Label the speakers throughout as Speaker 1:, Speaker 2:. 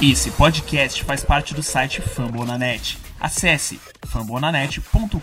Speaker 1: Esse podcast faz parte do site Fambonanet. Acesse fambonanet.com.br.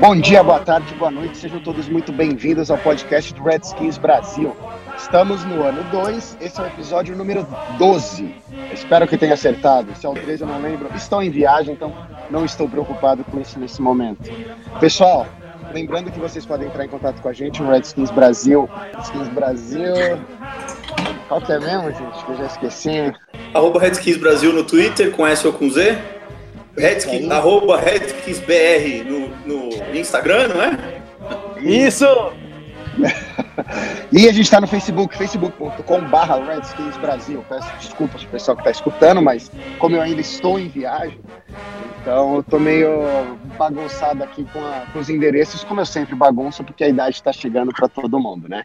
Speaker 2: Bom dia, boa tarde, boa noite, sejam todos muito bem-vindos ao podcast do Redskins Brasil. Estamos no ano 2, esse é o episódio número 12. Espero que tenha acertado. Se é o 13 eu não lembro. Estou em viagem, então não estou preocupado com isso nesse momento. Pessoal, lembrando que vocês podem entrar em contato com a gente no Redskins Brasil. Redskins Brasil. Qual que é mesmo, gente? Que eu já esqueci.
Speaker 3: Arroba Redskins Brasil no Twitter, com S ou com Z. Redskins, arroba RedskinsBR no, no Instagram, não é?
Speaker 4: Isso!
Speaker 2: e a gente está no Facebook, facebook.com.br Redskins Brasil. Peço desculpas para o pessoal que está escutando, mas como eu ainda estou em viagem, então eu tô meio bagunçado aqui com, a, com os endereços, como eu sempre bagunço, porque a idade está chegando para todo mundo, né?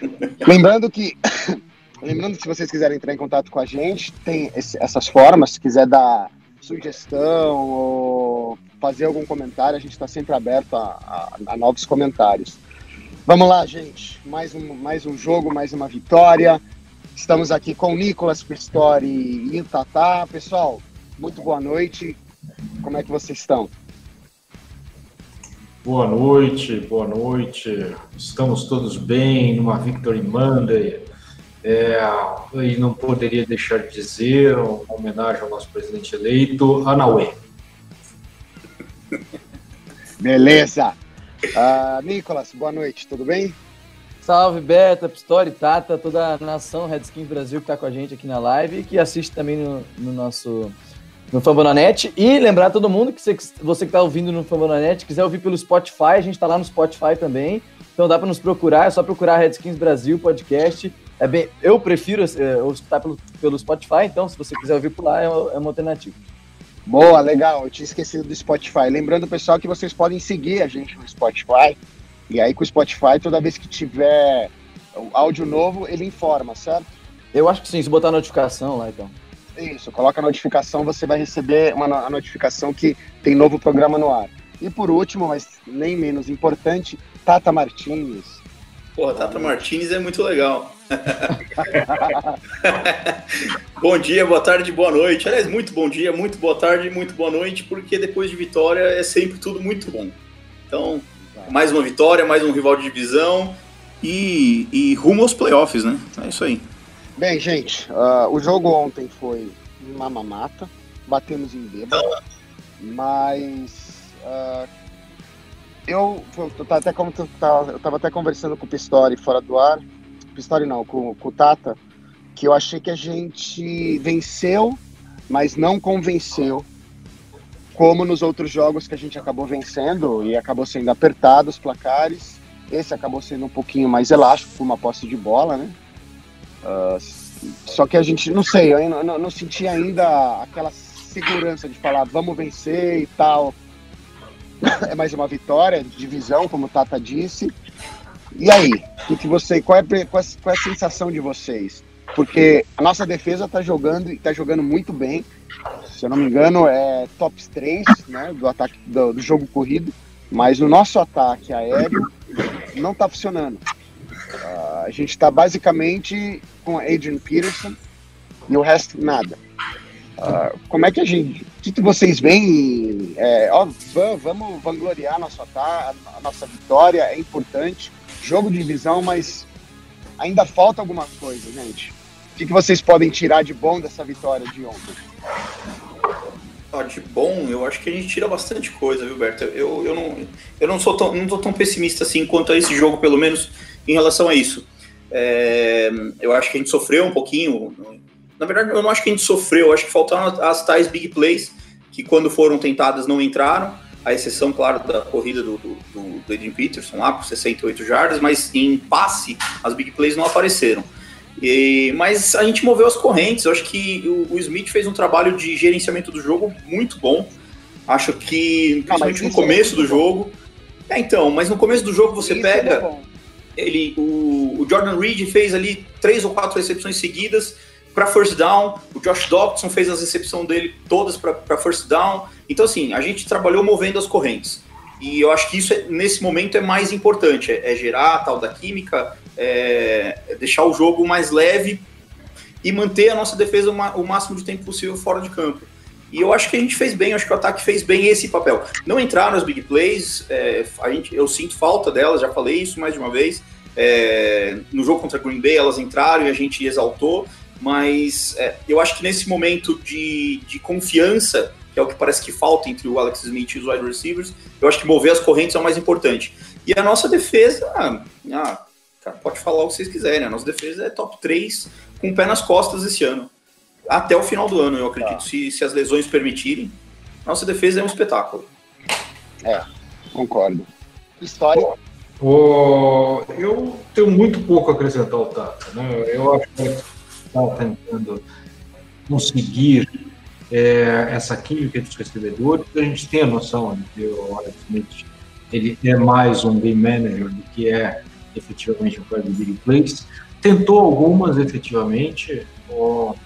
Speaker 2: Lembrando que. Lembrando que se vocês quiserem entrar em contato com a gente, tem esse, essas formas, se quiser dar sugestão ou fazer algum comentário, a gente está sempre aberto a, a, a novos comentários. Vamos lá, gente. Mais um, mais um jogo, mais uma vitória. Estamos aqui com o Nicolas Pistori e o Tatá. Pessoal, muito boa noite. Como é que vocês estão?
Speaker 5: Boa noite, boa noite. Estamos todos bem numa Victory Monday. É, e não poderia deixar de dizer, uma homenagem ao nosso presidente eleito, Anauê.
Speaker 2: Beleza. Uh, Nicolas, boa noite, tudo bem?
Speaker 4: Salve, Beta, Pistori, Tata, toda a nação Redskins Brasil que está com a gente aqui na live e que assiste também no, no nosso no Fambonanet. E lembrar todo mundo que você, você que está ouvindo no Fambonanet, quiser ouvir pelo Spotify, a gente está lá no Spotify também. Então dá para nos procurar, é só procurar Redskins Brasil podcast. É bem, eu prefiro é, escutar pelo, pelo Spotify, então se você quiser ouvir por lá, é, é uma alternativa.
Speaker 2: Boa, legal. Eu tinha esquecido do Spotify. Lembrando, pessoal, que vocês podem seguir a gente no Spotify. E aí, com o Spotify, toda vez que tiver áudio novo, ele informa, certo?
Speaker 4: Eu acho que sim, se botar a notificação lá, então.
Speaker 2: Isso, coloca a notificação, você vai receber uma a notificação que tem novo programa no ar. E por último, mas nem menos importante, Tata Martins.
Speaker 3: Porra, Tata Martins é muito legal. bom dia, boa tarde, boa noite. Aliás, muito bom dia, muito boa tarde, muito boa noite, porque depois de vitória é sempre tudo muito bom. Então, mais uma vitória, mais um rival de divisão e, e rumo aos playoffs, né? É isso aí.
Speaker 2: Bem, gente, uh, o jogo ontem foi uma mamata, batemos em bêbado, mas uh, eu, eu, até, eu tava até conversando com o Pistori fora do ar, Pistori não, com, com o Tata, que eu achei que a gente venceu, mas não convenceu, como nos outros jogos que a gente acabou vencendo e acabou sendo apertado os placares. Esse acabou sendo um pouquinho mais elástico, por uma posse de bola, né? Uh, só que a gente, não sei, eu não, não senti ainda aquela segurança de falar vamos vencer e tal. É mais uma vitória, divisão, como o Tata disse. E aí, o que você, qual, é, qual, é, qual é a sensação de vocês? Porque a nossa defesa está jogando e está jogando muito bem. Se eu não me engano, é top 3 né, do ataque do, do jogo corrido. Mas o nosso ataque aéreo não está funcionando. Uh, a gente está basicamente com Adrian Peterson e o resto nada. Uh, como é que a gente. O que, que vocês veem? É, ó, vamos vangloriar nosso ataque, a nossa vitória, é importante jogo de divisão, mas ainda falta alguma coisa, gente. O que, vocês podem tirar de bom dessa vitória de ontem?
Speaker 3: Ah, de bom, eu acho que a gente tira bastante coisa, viu, Berto? Eu, eu, não, eu não sou tão, não tô tão pessimista assim quanto a esse jogo, pelo menos em relação a isso. É, eu acho que a gente sofreu um pouquinho. Na verdade, eu não acho que a gente sofreu, eu acho que faltaram as tais big plays que, quando foram tentadas, não entraram a exceção, claro, da corrida do, do, do Adrian Peterson lá por 68 jardas, mas em passe as big plays não apareceram. E, mas a gente moveu as correntes, eu acho que o, o, Smith fez um trabalho de gerenciamento do jogo muito bom. Acho que, ah, principalmente ah, no começo é do jogo. É, então, mas no começo do jogo você isso é pega. É ele, o, o Jordan Reed fez ali três ou quatro recepções seguidas para first down. O Josh Dobson fez as recepções dele todas para first down. Então, assim, a gente trabalhou movendo as correntes. E eu acho que isso, é, nesse momento, é mais importante. É, é gerar a tal da química, é, é deixar o jogo mais leve e manter a nossa defesa o, máximo de tempo possível fora de campo. E eu acho que a gente fez bem, acho que o ataque fez bem esse papel. Não entraram as big plays, é, a gente, eu sinto falta delas, já falei isso mais de uma vez. É, no jogo contra Green Bay elas entraram e a gente exaltou, mas é, eu acho que nesse momento de, de confiança, que é o que parece que falta entre o Alex Smith e os wide receivers, eu acho que mover as correntes é o mais importante. E a nossa defesa, ah, ah cara, pode falar o que vocês quiserem, a nossa defesa é top 3 com o pé nas costas esse ano. Até o final do ano, eu acredito, ah. se, se as lesões permitirem. Nossa defesa é um espetáculo.
Speaker 2: É, concordo. História.
Speaker 5: Oh, eu tenho muito pouco a acrescentar ao Tata. Né? Eu acho que está tentando conseguir é, essa química dos recebedores. A gente tem a noção de que o Alex Smith ele é mais um game manager do que é efetivamente um cara de big plays. Tentou algumas efetivamente,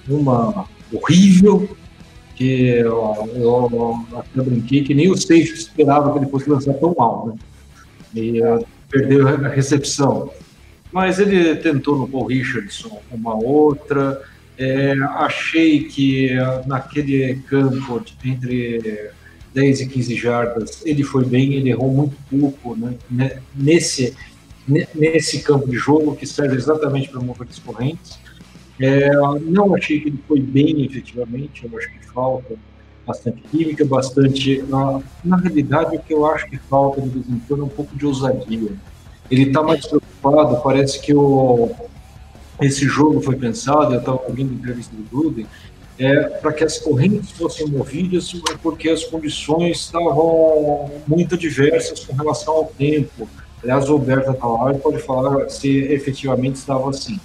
Speaker 5: uma horrível, que eu, eu até brinquei que nem o Seixo esperava que ele fosse lançar tão mal, né? E uh, perdeu a recepção. Mas ele tentou no Paul Richardson uma outra. É, achei que naquele campo entre 10 e 15 jardas ele foi bem, ele errou muito pouco né? nesse, nesse campo de jogo que serve exatamente para mover as correntes. É, não achei que ele foi bem efetivamente, eu acho que falta bastante química, bastante. Na, na realidade, o que eu acho que falta de quando é um pouco de ousadia. Ele está mais preocupado, parece que o, esse jogo foi pensado, eu estava ouvindo a entrevista do Gruden, é, para que as correntes fossem movidas, porque as condições estavam muito diversas com relação ao tempo. Aliás, o Roberto e pode falar se efetivamente estava assim.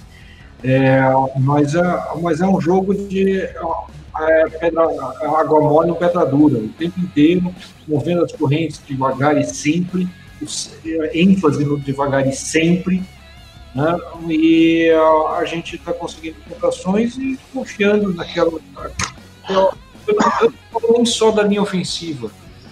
Speaker 5: É, mas, é, mas é um jogo de é, pedra, água mole e pedra dura, o tempo inteiro, movendo as correntes devagar e sempre, ênfase no devagar e sempre, né? e a, a gente está conseguindo pontuações e confiando naquela. Falo nem só da linha ofensiva,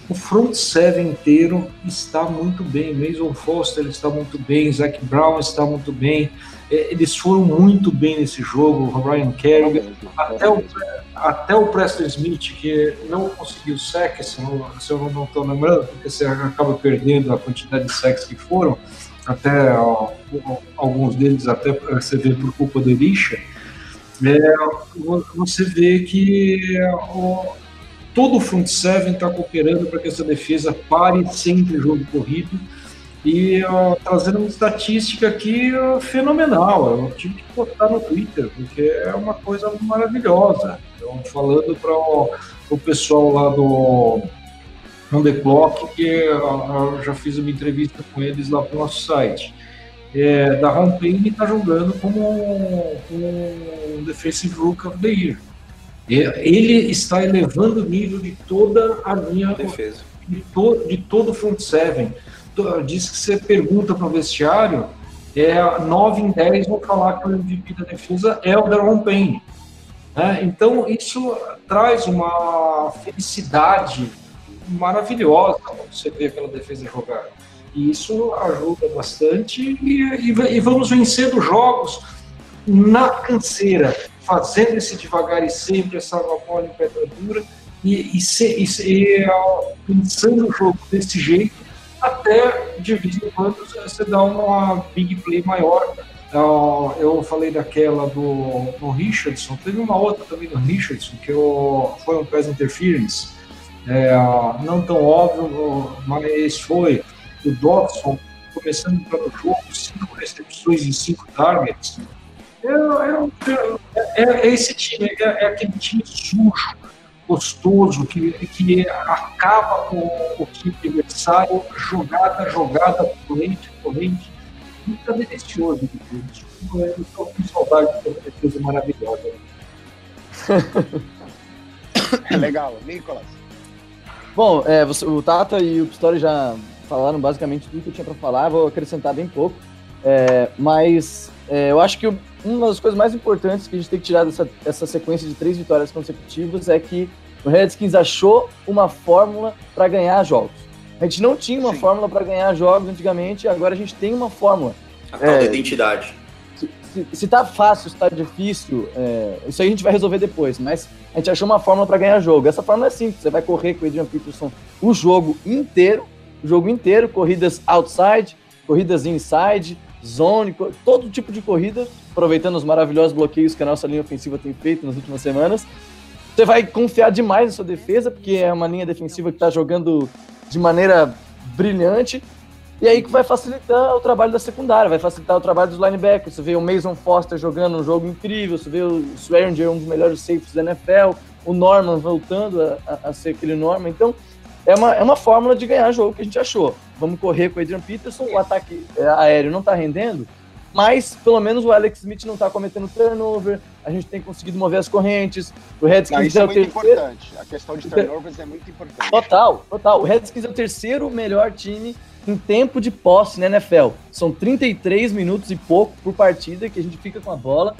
Speaker 5: o front seven inteiro está muito bem. Mason Foster está muito bem, Zach Brown está muito bem. É, eles foram muito bem nesse jogo. O Ryan Kerrigan, até o, até o Preston Smith, que não conseguiu sec, se, eu não estou lembrando, porque você acaba perdendo a quantidade de sacks que foram. Até ó, alguns deles até você vê por culpa do Elisha. É, você vê que ó, todo o front seven está cooperando para que essa defesa pare sempre o jogo corrido e uh, trazendo uma estatística aqui uh, fenomenal. Eu tive que botar no Twitter, porque é uma coisa maravilhosa. Então, falando para o pessoal lá do On The Clock, que eu já fiz uma entrevista com eles lá para o nosso site. É, da Payne está jogando como um, um Defensive Rook of the Year. Ele está elevando o nível de toda a linha defesa. De, to, de todo o front seven diz que você pergunta para o vestiário, é, 9 em 10 vão falar que o MVP da defesa é o Daron Payne. Né? Então, isso traz uma felicidade maravilhosa você vê aquela defesa jogar. E isso ajuda bastante e, e, e vamos vencendo jogos na canseira, fazendo esse devagar e sempre, essa bola em pedra dura e, e, e, e pensando o jogo desse jeito até de vez em quando você dá uma big play maior. Então, eu falei daquela do, do Richardson, teve uma outra também do Richardson, que eu, foi um pass interference, é, não tão óbvio, mas foi o Dodson começando para o jogo, cinco recepções em cinco targets. É, é, é, é esse time, é, é aquele time sujo, gostoso, que, que acaba com o time adversário, jogada, jogada, corrente, corrente. Muito delicioso de tudo. Eu estou com saudade dessa coisa maravilhosa.
Speaker 2: Legal, Nicolas.
Speaker 4: Bom, é, você, o Tata e o Pistori já falaram basicamente tudo que eu tinha para falar, vou acrescentar bem pouco. É, mas é, eu acho que uma das coisas mais importantes que a gente tem que tirar dessa, dessa sequência de três vitórias consecutivas é que o Redskins achou uma fórmula para ganhar jogos. A gente não tinha uma Sim. fórmula para ganhar jogos antigamente, agora a gente tem uma fórmula.
Speaker 3: A tal é, da identidade.
Speaker 4: Se, se, tá fácil, se tá difícil, é, isso aí a gente vai resolver depois, mas a gente achou uma fórmula para ganhar jogo. Essa fórmula é simples, você vai correr com o Adrian Peterson o jogo inteiro, o jogo inteiro, corridas outside, corridas inside, zone, todo tipo de corrida, aproveitando os maravilhosos bloqueios que a nossa linha ofensiva tem feito nas últimas semanas. Você vai confiar demais na sua defesa, porque é uma linha defensiva que está jogando de maneira brilhante. E aí que vai facilitar o trabalho da secundária, vai facilitar o trabalho dos linebackers. Você vê o Mason Foster jogando um jogo incrível, você vê o Swearinger, um dos melhores safeties da NFL, o Norman voltando a, a, a ser aquele Norman. Então, é uma, é uma fórmula de ganhar jogo que a gente achou. Vamos correr com o Adrian Peterson, o ataque é, aéreo não está rendendo, mas pelo menos o Alex Smith não está cometendo turnover, a gente tem conseguido mover as correntes. O Redskins não,
Speaker 2: isso é, é muito terceiro... importante. A questão de turnovers é muito importante.
Speaker 4: Total, total. O Redskins é o terceiro melhor time em tempo de posse na NFL. São 33 minutos e pouco por partida que a gente fica com a bola.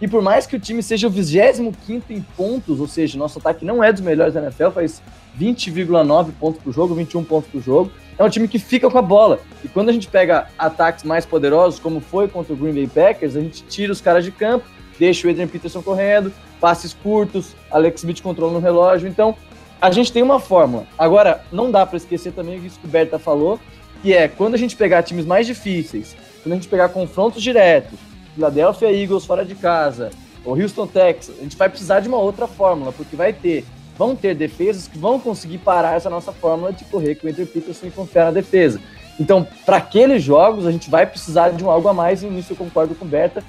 Speaker 4: E por mais que o time seja o 25 em pontos, ou seja, nosso ataque não é dos melhores da NFL, faz 20,9 pontos por jogo, 21 pontos por jogo. É um time que fica com a bola. E quando a gente pega ataques mais poderosos, como foi contra o Green Bay Packers, a gente tira os caras de campo, deixa o Adrian Peterson correndo, passes curtos, Alex Smith controlando o relógio. Então, a gente tem uma fórmula. Agora, não dá para esquecer também o que o Berta falou, que é quando a gente pegar times mais difíceis, quando a gente pegar confrontos diretos, Philadelphia Eagles fora de casa, ou Houston Texas, a gente vai precisar de uma outra fórmula, porque vai ter vão ter defesas que vão conseguir parar essa nossa fórmula de correr com o Andrew Peterson e confiar na defesa. Então, para aqueles jogos, a gente vai precisar de um algo a mais, e nisso eu concordo com o Berta.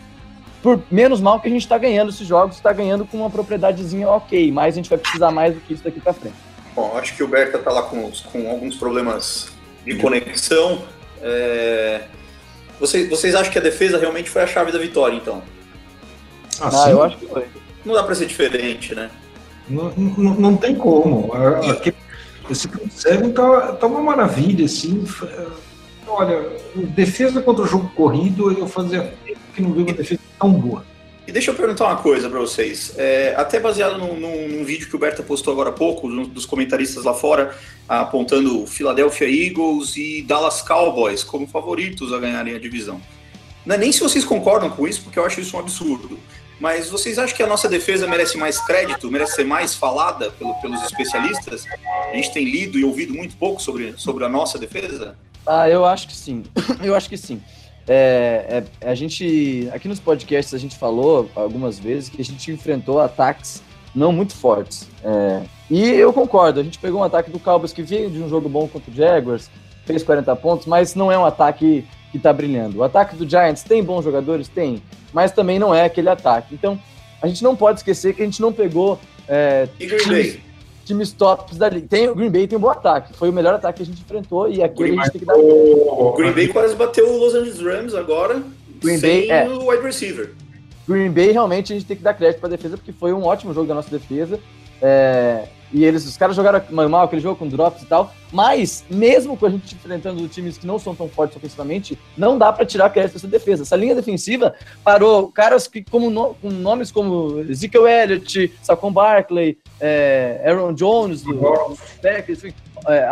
Speaker 4: Por menos mal que a gente está ganhando esses jogos, está ganhando com uma propriedadezinha ok, mas a gente vai precisar mais do que isso daqui para frente.
Speaker 3: Bom, acho que o Berta está lá com, com alguns problemas de conexão. É... Vocês, vocês acham que a defesa realmente foi a chave da vitória, então?
Speaker 4: Ah, ah eu acho que foi.
Speaker 3: Não dá para ser diferente, né?
Speaker 5: Não, não, não tem como. Aqui, esse Seven tá, tá uma maravilha, assim. Olha, defesa contra o jogo corrido, eu fazia que não vi uma defesa tão boa.
Speaker 3: E deixa eu perguntar uma coisa para vocês. É, até baseado num, num, num, vídeo que o Berta postou agora há pouco, um dos comentaristas lá fora, apontando Philadelphia Eagles e Dallas Cowboys como favoritos a ganharem a divisão. É nem se vocês concordam com isso, porque eu acho isso um absurdo. Mas vocês acham que a nossa defesa merece mais crédito, merece ser mais falada pelo, pelos especialistas? A gente tem lido e ouvido muito pouco sobre, sobre a nossa defesa?
Speaker 4: Ah, eu acho que sim. Eu acho que sim. É, é, a gente, aqui nos podcasts, a gente falou algumas vezes que a gente enfrentou ataques não muito fortes. É, e eu concordo, a gente pegou um ataque do Cowboys que veio de um jogo bom contra o Jaguars, fez 40 pontos, mas não é um ataque que está brilhando. O ataque do Giants tem bons jogadores? Tem mas também não é aquele ataque. Então, a gente não pode esquecer que a gente não pegou é, times, times tops da liga. Tem, o Green Bay tem um bom ataque, foi o melhor ataque que a gente enfrentou e aquele a gente tem que dar.
Speaker 3: O Green Bay quase bateu o Los Angeles Rams agora, Green sem Bay, é. o wide receiver.
Speaker 4: Green Bay realmente a gente tem que dar crédito para a defesa, porque foi um ótimo jogo da nossa defesa. É, e eles, os caras jogaram mal aquele jogo com drops e tal. Mas, mesmo com a gente enfrentando times que não são tão fortes ofensivamente, não dá para tirar crédito dessa defesa. Essa linha defensiva parou caras que, como com nomes como Ezekiel Elliott, Saquon Barkley, é, Aaron Jones, do, do Packers, é,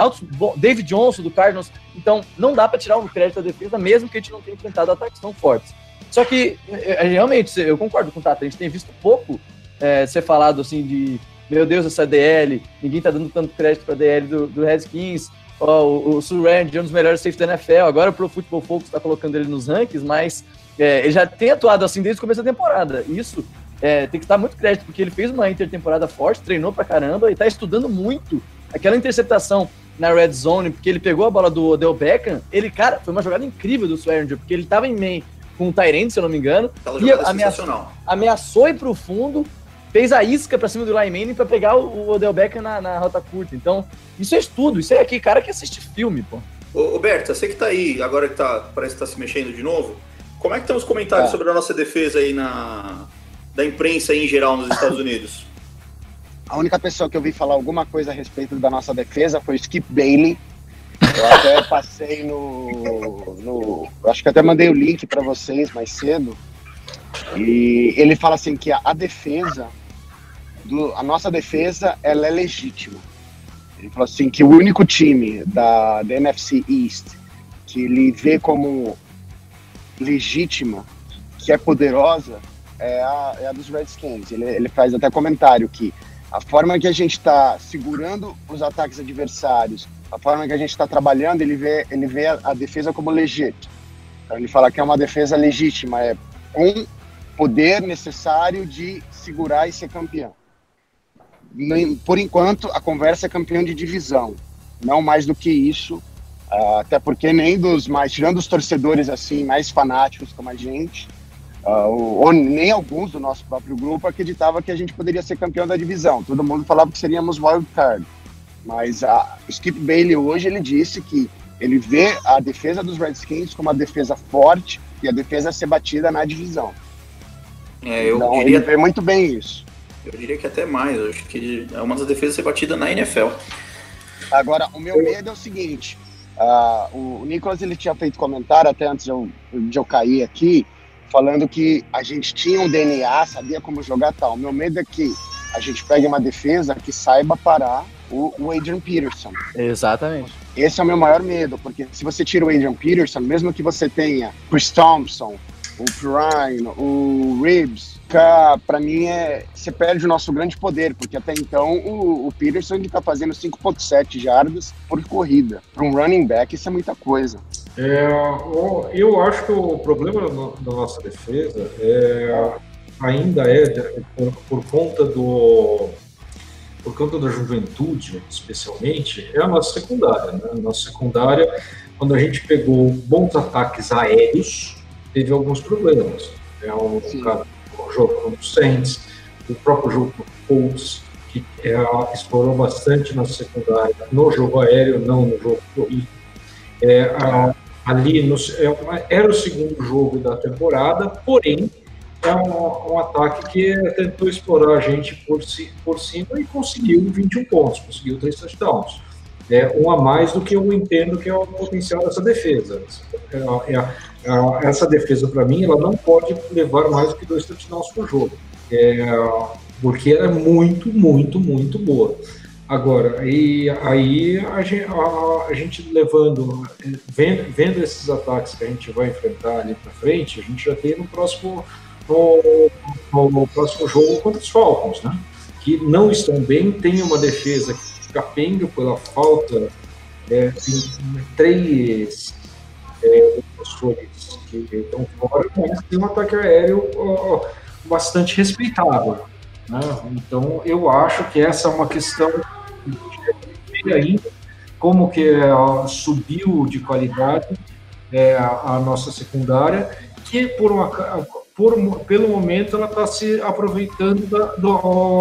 Speaker 4: David Johnson, do Cardinals. Então, não dá para tirar o crédito da defesa, mesmo que a gente não tenha enfrentado ataques tão fortes. Só que, é, realmente, eu concordo com o Tata, a gente tem visto pouco é, ser falado assim de meu Deus, essa DL, ninguém tá dando tanto crédito pra DL do, do Redskins. Oh, o, o Surrend é um dos melhores safety da NFL. Agora o Pro Football Focus tá colocando ele nos rankings, mas é, ele já tem atuado assim desde o começo da temporada. Isso é, tem que estar muito crédito, porque ele fez uma intertemporada forte, treinou pra caramba e tá estudando muito aquela interceptação na red zone, porque ele pegou a bola do Odell Beckham. Ele, cara, foi uma jogada incrível do Swearinger, porque ele tava em main com o Tyrande, se eu não me engano, e ameaçou, ameaçou ir pro fundo, fez a isca pra cima do Lyman pra pegar o Odell Beckham na, na, rota curta. Então, isso é estudo, isso é aqui, cara que assiste filme, pô.
Speaker 3: Ô, Berta, você que tá aí, agora que tá, parece que tá se mexendo de novo, como é que estão os comentários é. sobre a nossa defesa aí na da imprensa aí em geral nos Estados Unidos?
Speaker 2: A única pessoa que eu vi falar alguma coisa a respeito da nossa defesa foi o Skip Bailey. Eu até passei no, no. Acho que até mandei o link para vocês mais cedo E ele fala assim que a, a defesa, do, a nossa defesa, ela é legítima. Ele falou assim que o único time da, da NFC East que ele vê como legítima, que é poderosa, é a, é a dos Redskins. Ele, ele faz até comentário que a forma que a gente está segurando os ataques adversários, a forma que a gente está trabalhando, ele vê, ele vê a, a defesa como legítima. Então ele fala que é uma defesa legítima, é com poder necessário de segurar e ser campeão. Por enquanto, a conversa é campeão de divisão, não mais do que isso, ah, até porque nem dos mais, tirando os torcedores assim mais fanáticos como a gente, uh, ou nem alguns do nosso próprio grupo acreditava que a gente poderia ser campeão da divisão. Todo mundo falava que seríamos wild card. Mas a Skip Bailey hoje ele disse que ele vê a defesa dos Redskins como uma defesa forte e a defesa a ser batida na divisão.
Speaker 3: É, eu então, diria...
Speaker 2: ele vê muito bem isso.
Speaker 3: Eu diria que até mais. Eu acho que é uma das defesas a ser batida na NFL.
Speaker 2: Agora, o meu medo é o seguinte. Uh, o Nicolas ele tinha feito comentário até antes de eu, de eu cair aqui, falando que a gente tinha um DNA, sabia como jogar tal. Meu medo é que a gente pegue uma defesa que saiba parar o, o Adrian Peterson.
Speaker 4: Exatamente.
Speaker 2: Esse é o meu maior medo, porque se você tira o Adrian Peterson, mesmo que você tenha Chris Thompson, o Prime, o Ribs, para mim é você perde o nosso grande poder, porque até então o, o Peterson está fazendo 5.7 jardas por corrida. Para um running back isso é muita coisa.
Speaker 5: É, eu acho que o problema da nossa defesa é, ainda é por, por, conta do por conta da juventude, especialmente, é a nossa secundária. Né? A nossa secundária, quando a gente pegou bons ataques aéreos, teve alguns problemas. É o, cara, o jogo contra o Saints, o próprio jogo contra o Colts, que é, explorou bastante na secundária, no jogo aéreo, não no jogo corrido. É, ali no, é, era o segundo jogo da temporada, porém é um, um, ataque que tentou explorar a gente por, si, por cima e conseguiu 21 pontos, conseguiu três touchdowns. É um a mais do que eu entendo que é o potencial dessa defesa. É, é, é essa defesa, para mim, ela não pode levar mais do que dois touchdowns por jogo, é, porque ela é muito, muito, muito boa. Agora, e aí a gente, a, a gente levando, vendo, vendo, esses ataques que a gente vai enfrentar ali para frente, a gente já tem no próximo, no, no, próximo jogo contra os Falcons, né? Que não estão bem, tem uma defesa que capenga pela falta, é, três é, que estão fora, mas tem um ataque aéreo bastante respeitável. Né? Então, eu acho que essa é uma questão ainda como que uh, subiu de qualidade é, a, a, nossa secundária, que por uma, por, pelo momento ela está se aproveitando da, do,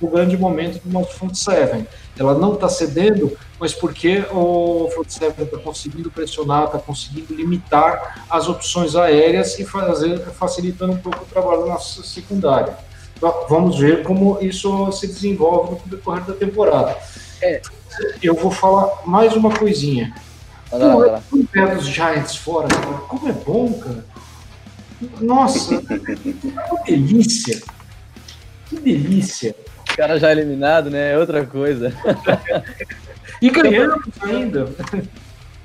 Speaker 5: do, grande momento do nosso front seven. Ela não está cedendo, mas porque o front seven está conseguindo pressionar, está conseguindo limitar as opções aéreas e fazer, facilitando um pouco o trabalho da nossa secundária. Então, vamos ver como isso se desenvolve no decorrer da temporada. É, eu vou falar mais uma coisinha. Vai lá, vai lá. O pé dos Giants fora, cara, como é bom, cara. Nossa, que delícia. Que delícia.
Speaker 4: O cara já eliminado, né? É outra coisa.
Speaker 5: e ganhamos ainda.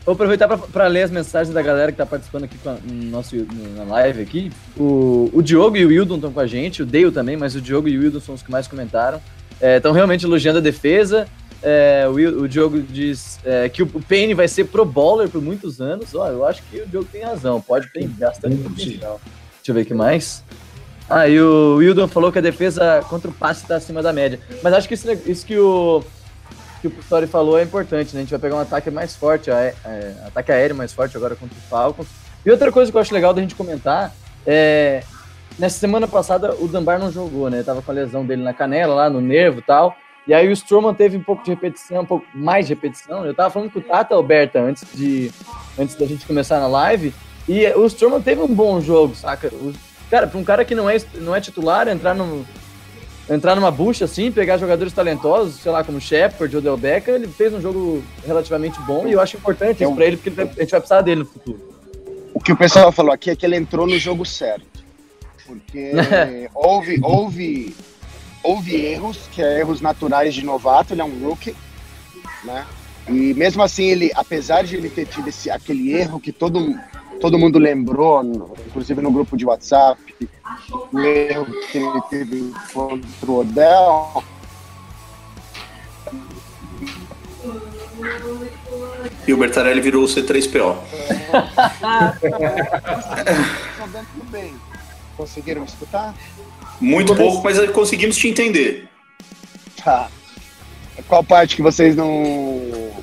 Speaker 4: Vou aproveitar para ler as mensagens da galera que está participando aqui no nosso, na live aqui. O, o Diogo e o Wildon estão com a gente, o Dale também, mas o Diogo e o Wildon são os que mais comentaram. Estão é, realmente elogiando a defesa. É, o, o Diogo diz é, que o Payne vai ser pro bowler por muitos anos. Ó, eu acho que o Diogo tem razão, pode ter bastante potencial. Deixa eu ver o que mais. Ah, e o Wildon falou que a defesa contra o passe está acima da média. Mas acho que isso, isso que o que o Pistori falou é importante, né? A gente vai pegar um ataque mais forte, é, ataque aéreo mais forte agora contra o Falcons. E outra coisa que eu acho legal da gente comentar é. Nessa semana passada o Dunbar não jogou, né? Tava com a lesão dele na canela, lá no nervo e tal. E aí o Stroman teve um pouco de repetição, um pouco mais de repetição. Eu tava falando com o Tata Alberta antes, de, antes da gente começar na live. E o Stroman teve um bom jogo, saca? O, cara, para um cara que não é, não é titular, entrar, no, entrar numa bucha assim, pegar jogadores talentosos, sei lá, como Shepard ou Del Becca, ele fez um jogo relativamente bom e eu acho importante isso pra ele, porque ele vai, a gente vai precisar dele no futuro.
Speaker 2: O que o pessoal falou aqui é que ele entrou no jogo certo. Porque houve, houve, houve erros, que é erros naturais de novato, ele é um rookie, né? E mesmo assim, ele, apesar de ele ter tido esse, aquele erro que todo, todo mundo lembrou, inclusive no grupo de WhatsApp, o erro que ele teve contra o Odell,
Speaker 3: E o Bertarelli virou o C3PO.
Speaker 2: Tudo bem. Conseguiram me escutar?
Speaker 3: Muito pouco, mas conseguimos te entender.
Speaker 2: Tá. Qual parte que vocês não.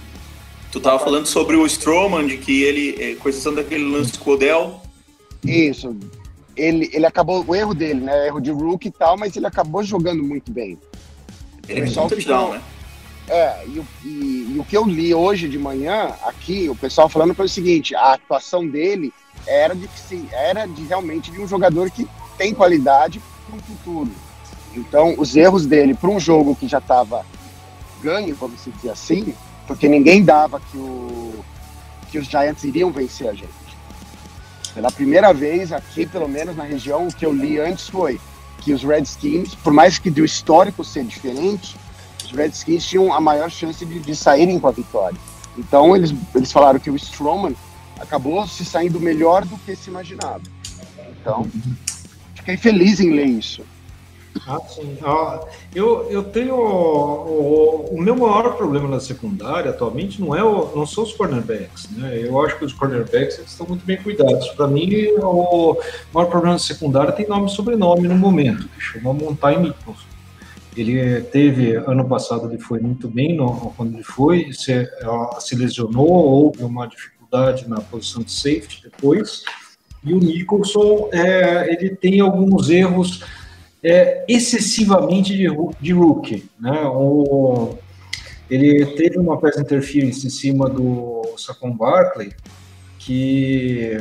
Speaker 3: Tu tava falando sobre o Strowman, de que ele, com exceção daquele lance com o Odell,
Speaker 2: Isso. Ele, ele acabou. O erro dele, né? Erro de rookie e tal, mas ele acabou jogando muito bem.
Speaker 3: ele é um touchdown, né?
Speaker 2: É, e, o- e- e o que eu li hoje de manhã, aqui, o pessoal falando foi o seguinte: a atuação dele era de era de realmente de um jogador que tem qualidade para o futuro. Então, os erros dele para um jogo que já estava ganho, vamos dizer assim, porque ninguém dava que, o, que os Giants iriam vencer a gente. Pela primeira vez aqui, pelo menos na região, o que eu li antes foi que os Redskins, por mais que do histórico ser diferente, os Redskins tinham a maior chance de, de saírem com a vitória. Então eles, eles falaram que o Strowman acabou se saindo melhor do que se imaginava. Então, fiquei feliz em ler isso.
Speaker 5: Ah, sim. Ah, eu, eu tenho. O, o meu maior problema na secundária atualmente não, é o, não são os cornerbacks. Né? Eu acho que os cornerbacks estão muito bem cuidados. Para mim, o maior problema da secundária tem nome e sobrenome no momento, chama Montaigne Nicholson. Ele teve, ano passado, ele foi muito bem no, quando ele foi, se, se lesionou, houve uma dificuldade na posição de safety depois. E o Nicholson, é, ele tem alguns erros é, excessivamente de, de rookie. Né? O, ele teve uma pass interference em cima do Saquon Barkley que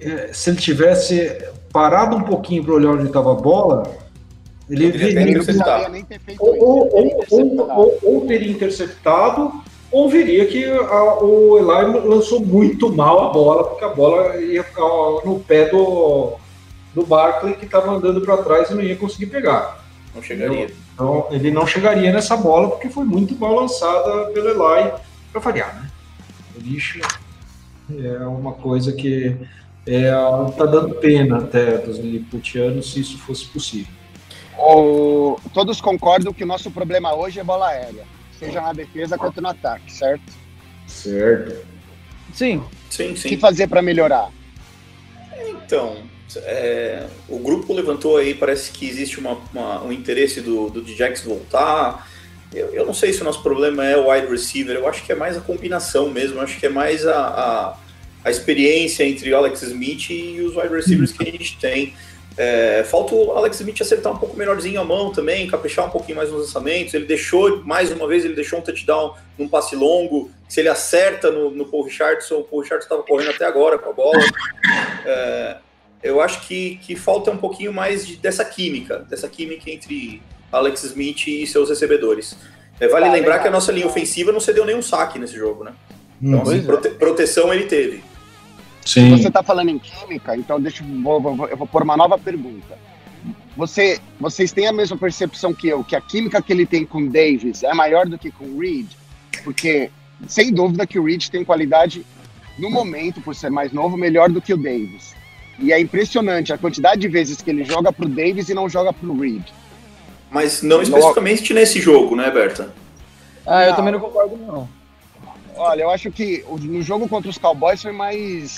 Speaker 5: é, se ele tivesse parado um pouquinho para olhar onde estava a bola, ele
Speaker 2: Ele nem ter feito
Speaker 5: ou,
Speaker 2: isso.
Speaker 5: ou,
Speaker 2: teria
Speaker 5: ou,
Speaker 2: interceptado.
Speaker 5: ou- ou teria interceptado, ou veria que a- o Eli lançou muito mal a bola, porque a bola ia ficar no pé do, do Barkley que estava andando para trás e não ia conseguir pegar.
Speaker 3: Não chegaria.
Speaker 5: Então ele não chegaria nessa bola porque foi muito mal lançada pelo Eli para variar, né? O lixo é uma coisa que é, tá dando pena até dos liliputianos se isso fosse possível.
Speaker 2: O- todos concordam que o nosso problema hoje é bola aérea, seja na defesa quanto no ataque, certo?
Speaker 5: Certo.
Speaker 4: Sim,
Speaker 3: Sim,
Speaker 2: O que
Speaker 3: sim.
Speaker 2: fazer para melhorar?
Speaker 3: Então, é, o grupo levantou aí, parece que existe uma- uma- um interesse do, do voltar. Eu, eu não sei se o nosso problema é o wide receiver, eu acho que é mais a combinação mesmo, acho que é mais a, a, a experiência entre o Alex Smith e os wide receivers que a gente tem. É, falta o Alex Smith acertar um pouco melhorzinho a mão também, caprichar um pouquinho mais nos lançamentos. Ele deixou, mais uma vez, ele deixou um touchdown num passe longo. Se ele acerta no, no Paul Richardson, o Paul Richardson estava correndo até agora com a bola. É, eu acho que, que falta um pouquinho mais de- dessa química, dessa química entre Alex Smith e seus recebedores. É, vale
Speaker 2: Tá,
Speaker 3: lembrar
Speaker 2: legal.
Speaker 3: que a nossa linha ofensiva não cedeu nenhum saque nesse jogo, né? Então, assim,
Speaker 4: é.
Speaker 3: prote- proteção ele teve.
Speaker 5: Sim.
Speaker 2: Você está falando em química, então deixa eu vou, vou- eu vou pôr uma nova pergunta. Você, vocês têm a mesma percepção que eu, que a química que ele tem com o Davis é maior do que com o Reed? Porque, sem dúvida, que o Reed tem qualidade, no momento, por ser mais novo, melhor do que o Davis. E é impressionante a quantidade de vezes que ele joga pro Davis e não joga pro Reed.
Speaker 3: Mas não especificamente nesse jogo, né, Berta?
Speaker 4: Ah, eu
Speaker 2: Não.
Speaker 4: também não concordo, não.
Speaker 2: Olha, eu acho que o- no jogo contra os Cowboys foi mais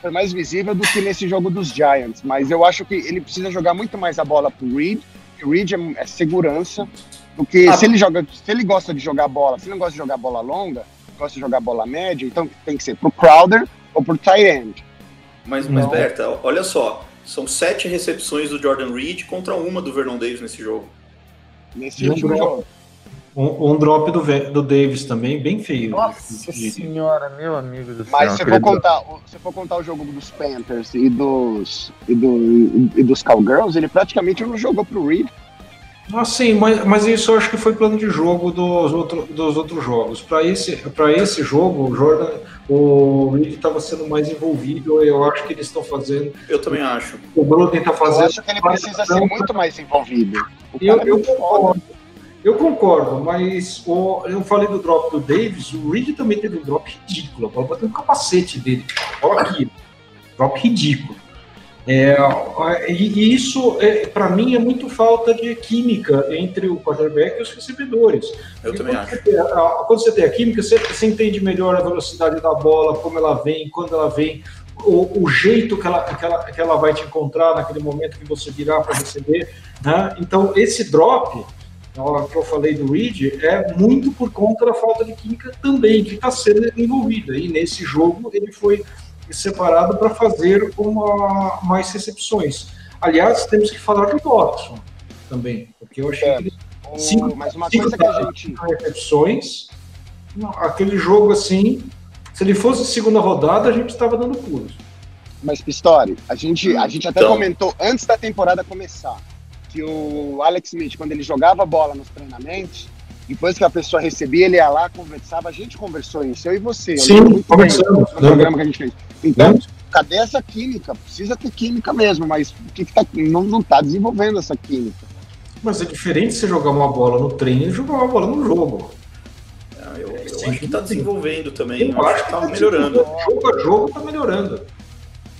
Speaker 2: foi mais visível do que nesse jogo dos Giants, mas eu acho que ele precisa jogar muito mais a bola pro Reed. O Reed é, é segurança, do que
Speaker 3: Ah.
Speaker 2: se ele joga, se ele gosta de jogar bola, se ele não gosta de jogar bola longa, gosta de jogar bola média, então tem que ser pro Crowder ou pro tight end.
Speaker 3: Mas, mas. Berta, olha só. São sete recepções do Jordan Reed contra uma do Vernon Davis nesse jogo.
Speaker 2: Nesse
Speaker 5: um
Speaker 2: último
Speaker 5: drop.
Speaker 2: jogo.
Speaker 5: Um, um drop do, do Davis também, bem feio.
Speaker 4: Nossa senhora, meu amigo do céu.
Speaker 2: Mas se for contar, se for contar o jogo dos Panthers e dos e, do, e dos Cowgirls, ele praticamente não jogou pro Reed.
Speaker 5: Ah, sim, mas, mas isso eu acho que foi plano de jogo dos, outro, dos outros jogos. Para esse, esse jogo, o Jordan, o Reed estava sendo mais envolvido. Eu acho que eles estão fazendo.
Speaker 3: Eu também acho.
Speaker 5: O Bruden está fazendo. Eu
Speaker 2: acho que ele precisa ser muito mais envolvido.
Speaker 5: Eu, é eu, concordo. Eu concordo, mas o, eu falei do drop do Davis, o Reed também teve um drop ridículo. A bola bateu no capacete dele. Olha aqui. drop ridículo. É, e isso, é, para mim, é muito falta de química entre o quarterback e os recebedores.
Speaker 3: Eu e também acho.
Speaker 5: Você tem, quando você tem a química, você, você, entende melhor a velocidade da bola, como ela vem, quando ela vem, o, o jeito que ela, que, ela, que ela vai te encontrar naquele momento que você virar para receber. Né? Então, esse drop, que eu falei do Reed, é muito por conta da falta de química também, que está sendo envolvida. E nesse jogo, ele foi separado para fazer uma, mais recepções. Aliás, temos que falar do Dodson também, porque eu achei é, que ele,
Speaker 2: cinco, mas uma coisa que a gente
Speaker 5: recepções, aquele jogo assim, se ele fosse segunda rodada, a gente estava dando pulos.
Speaker 2: Mas Pistori, a gente, a gente até então... comentou antes da temporada começar que o Alex Smith, quando ele jogava bola nos treinamentos, depois que a pessoa recebia, ele ia lá, conversava. A gente conversou isso, eu e você.
Speaker 5: Sim, conversamos.
Speaker 2: No programa que a gente fez. Então, cadê essa química? Precisa ter química mesmo, mas o que, que tá, não está desenvolvendo essa química?
Speaker 5: Mas é diferente você jogar uma bola no treino e jogar uma bola no jogo.
Speaker 3: Ah, eu, eu acho que está desenvolvendo também. Eu, eu acho que está tá melhorando.
Speaker 5: Jogo a jogo está melhorando.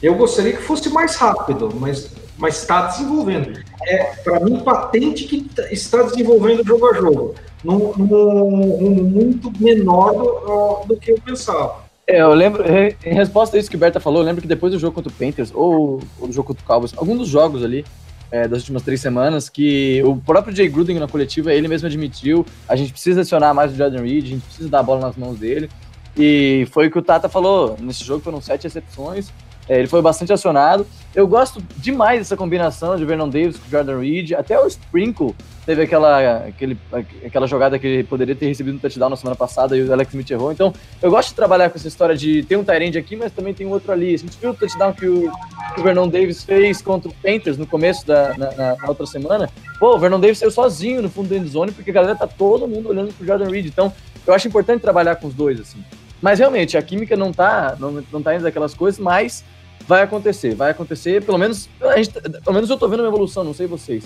Speaker 5: Eu gostaria que fosse mais rápido, mas mas está desenvolvendo. É, para mim, patente que tá, está desenvolvendo jogo a jogo, num, num, muito menor do, do, que eu pensava.
Speaker 4: É, eu lembro, em resposta a isso que o Berta falou, eu lembro que depois do jogo contra o Panthers, ou, ou do jogo contra o Cowboys, algum dos jogos ali, é, das últimas três semanas, que o próprio Jay Gruden na coletiva, ele mesmo admitiu, a gente precisa acionar mais o Jordan Reed, a gente precisa dar a bola nas mãos dele, e foi o que o Tata falou, nesse jogo foram sete recepções, é, ele foi bastante acionado. Eu gosto demais dessa combinação de Vernon Davis com Jordan Reed. Até o Sprinkle teve aquela, aquele, aquela jogada que ele poderia ter recebido um touchdown na semana passada e o Alex Smith errou. Então, eu gosto de trabalhar com essa história de ter um Tyrande aqui, mas também tem outro ali. A gente viu o touchdown que o, que o Vernon Davis fez contra o Panthers no começo da na, na, na, outra semana. Pô, o Vernon Davis saiu sozinho no fundo do endzone porque a galera tá todo mundo olhando pro Jordan Reed. Então, eu acho importante trabalhar com os dois, assim. Mas realmente, a química não tá, não, não tá indo daquelas coisas, mas vai acontecer, vai acontecer. Pelo menos, gente, pelo menos eu tô vendo uma evolução, não sei vocês.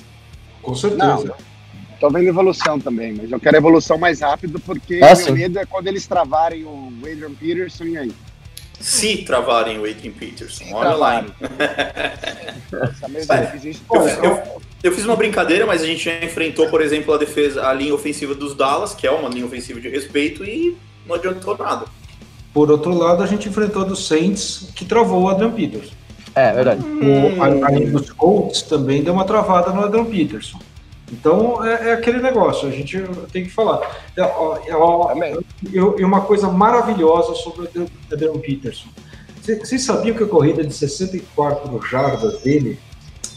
Speaker 5: Com certeza. Não,
Speaker 2: tô vendo evolução também, mas eu quero evolução mais rápido porque ah, meu medo é quando eles travarem o Adrian Peterson e aí.
Speaker 3: Se travarem o Adrian Peterson, Se olha travarem. lá. eu, eu, eu, fiz uma brincadeira, mas a gente já enfrentou, por exemplo, a defesa, a linha ofensiva dos Dallas, que é uma linha ofensiva de respeito, e não adiantou nada.
Speaker 5: Por outro lado, a gente enfrentou a do Saints, que travou o Adrian Peterson.
Speaker 4: É, verdade.
Speaker 5: O, a, a dos Colts também deu uma travada no Adrian Peterson. Então, é, é, aquele negócio, a gente tem que falar. É, é, e uma coisa maravilhosa sobre o Adrian Peterson. Vocês sabiam que a corrida de 64 jardas dele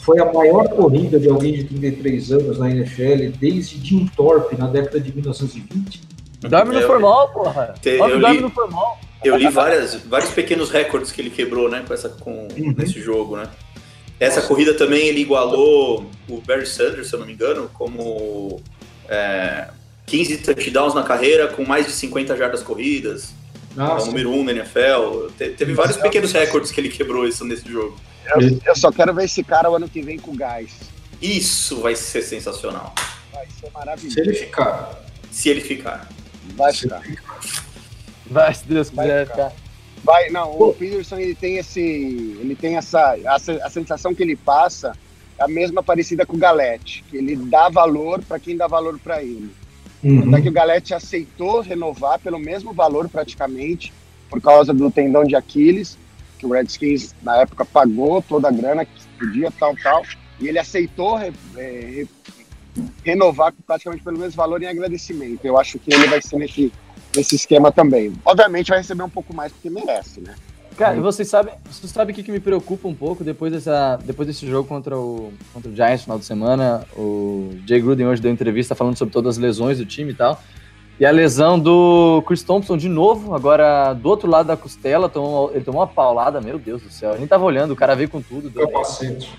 Speaker 5: foi a maior corrida de alguém de 33 anos na NFL desde Jim Thorpe na década de 1920?
Speaker 4: Dorme no formal, porra. Dorme no formal.
Speaker 3: Eu li várias, vários pequenos recordes que ele quebrou, né, com essa, com, uhum. nesse jogo, né. Essa corrida também ele igualou o Barry Sanders, se eu não me engano, como é, 15 touchdowns na carreira com mais de 50 jardas corridas. Nossa. É o número 1 um na NFL. Te, teve vários pequenos recordes que ele quebrou isso nesse jogo.
Speaker 2: Eu, eu, só quero ver esse cara o ano que vem com gás.
Speaker 3: Isso vai ser sensacional.
Speaker 2: Vai ser maravilhoso.
Speaker 5: Se ele ficar.
Speaker 3: Se ele ficar.
Speaker 2: Vai ficar.
Speaker 4: Vai, se Deus quiser,
Speaker 2: cara. Vai, não, o Peterson ele tem esse. Ele tem essa. A, a sensação que ele passa é a mesma parecida com o Galete, que ele dá valor para quem dá valor para ele. Uhum. Até que o Galete aceitou renovar pelo mesmo valor praticamente, por causa do tendão de Aquiles, que o Redskins na época pagou toda a grana que podia, tal, tal, e ele aceitou é, é, renovar praticamente pelo mesmo valor em agradecimento. Eu acho que ele vai ser nesse nesse esquema também. Obviamente vai receber um pouco mais porque merece, né?
Speaker 4: Cara, e vocês sabem, você sabe o que, que me preocupa um pouco depois, dessa, depois desse jogo contra o, contra o Giants no final de semana? O Jay Gruden hoje deu entrevista falando sobre todas as lesões do time e tal. E a lesão do Chris Thompson de novo, agora do outro lado da costela, tomou, ele tomou uma paulada, meu Deus do céu. A gente tava olhando, o cara veio com tudo.
Speaker 5: Capacete.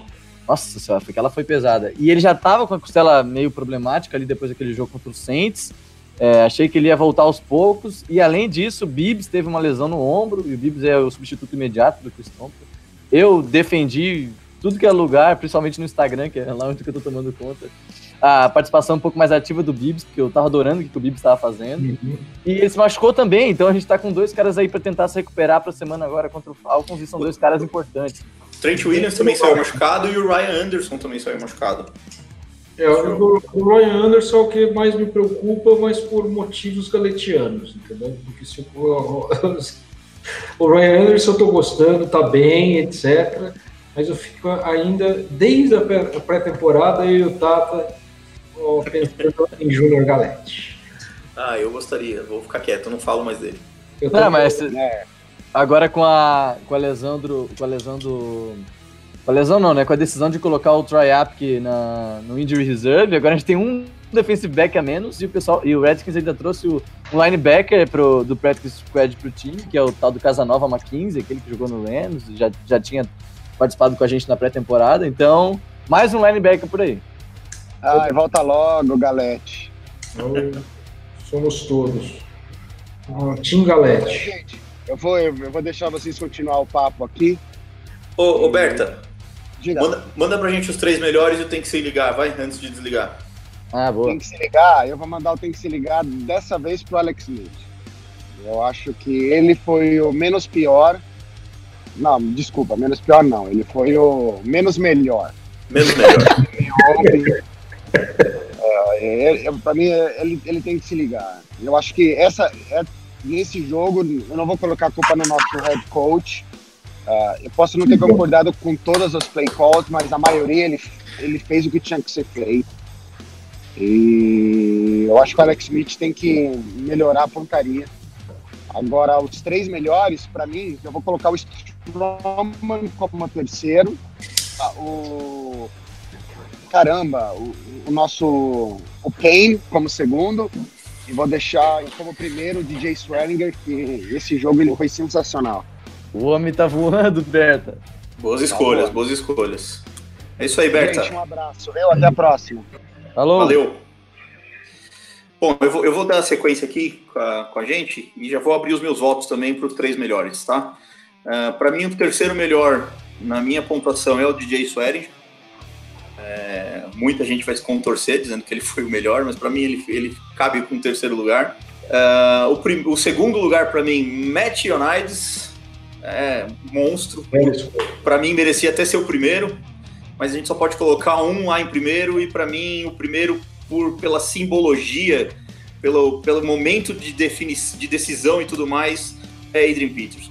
Speaker 4: Nossa senhora, aquela foi pesada. E ele já tava com a costela meio problemática ali depois daquele jogo contra o Saints. É, achei que ele ia voltar aos poucos. E além disso, o Bibbs teve uma lesão no ombro. E o Bibbs é o substituto imediato do Chris Thompson. Eu defendi tudo que é lugar, principalmente no Instagram, que é lá onde eu tô tomando conta. A participação um pouco mais ativa do Bibbs, porque eu tava adorando o que o Bibbs estava fazendo.
Speaker 5: Uhum.
Speaker 4: E ele se machucou também, então a gente tá com dois caras aí para tentar se recuperar pra semana agora contra o Falcons, e são dois caras importantes.
Speaker 3: Trent Williams também saiu machucado e o Ryan Anderson também saiu machucado.
Speaker 5: É, o, o Ryan Anderson é o que mais me preocupa, mas por motivos galetianos, entendeu? Porque se o, o Ryan Anderson eu tô gostando, tá bem, etc. Mas eu fico ainda, desde a pré-temporada, eu e o Tata ó, pensando em Júnior Galete.
Speaker 3: Ah, eu gostaria, vou ficar quieto, eu não falo mais dele.
Speaker 4: Eu não, mas é. agora com a, com a lesão do. Com a lesão do. Com a lesão não, né? Com a decisão de colocar o Tryapk na no injury reserve, agora a gente tem um defensive back a menos e o pessoal e o Redskins ainda trouxe o um linebacker pro, do practice squad pro time, que é o tal do Casanova McKinsey, aquele que jogou no Rams, já, já tinha participado com a gente na pré-temporada, então mais um linebacker por aí.
Speaker 2: Ai, volta logo, Galete.
Speaker 5: Então, somos todos. Ah, Tim Galete.
Speaker 2: Gente, eu vou, eu vou deixar vocês continuar o papo aqui.
Speaker 3: Ô, ô Berta, manda, manda pra gente os três melhores e Tem que se ligar, vai, antes de desligar.
Speaker 4: Ah, boa.
Speaker 2: Tem que se ligar, eu vou mandar o Tem que se ligar dessa vez pro Alex Smith. Eu acho que ele foi o menos pior. Não, desculpa, menos pior não. Ele foi o menos melhor.
Speaker 3: Menos melhor.
Speaker 2: É, é, para mim, ele, ele tem que se ligar. Eu acho que essa, é, nesse jogo, eu não vou colocar a culpa no nosso head coach. Uh, eu posso não ter concordado com todas as play calls, mas a maioria ele, ele fez o que tinha que ser feito. E eu acho que o Alex Smith tem que melhorar a pontaria. Agora, os três melhores, para mim, eu vou colocar o Stroman como terceiro, o caramba, o, o nosso o Kane como segundo e vou deixar como primeiro o DJ Swellinger, que esse jogo ele foi sensacional.
Speaker 4: O homem tá voando, Berta.
Speaker 3: Boas escolhas, tá boas escolhas. É isso aí, Berta.
Speaker 2: Gente, um abraço, viu? Até a próxima.
Speaker 4: Alô.
Speaker 3: Valeu. Bom, eu vou, eu vou dar a sequência aqui com a, com a gente e já vou abrir os meus votos também para os três melhores, tá? Uh, para mim, o terceiro melhor na minha pontuação é o DJ Swearing. É, muita gente vai se contorcer dizendo que ele foi o melhor, mas para mim ele, ele cabe com o terceiro lugar. Uh, o, prim, o, segundo lugar para mim, Matt Ioannidis, é monstro. Para mim merecia até ser o primeiro, mas a gente só pode colocar um lá em primeiro e para mim o primeiro por pela simbologia, pelo, pelo momento de, defini de decisão e tudo mais, é Adrian Peters.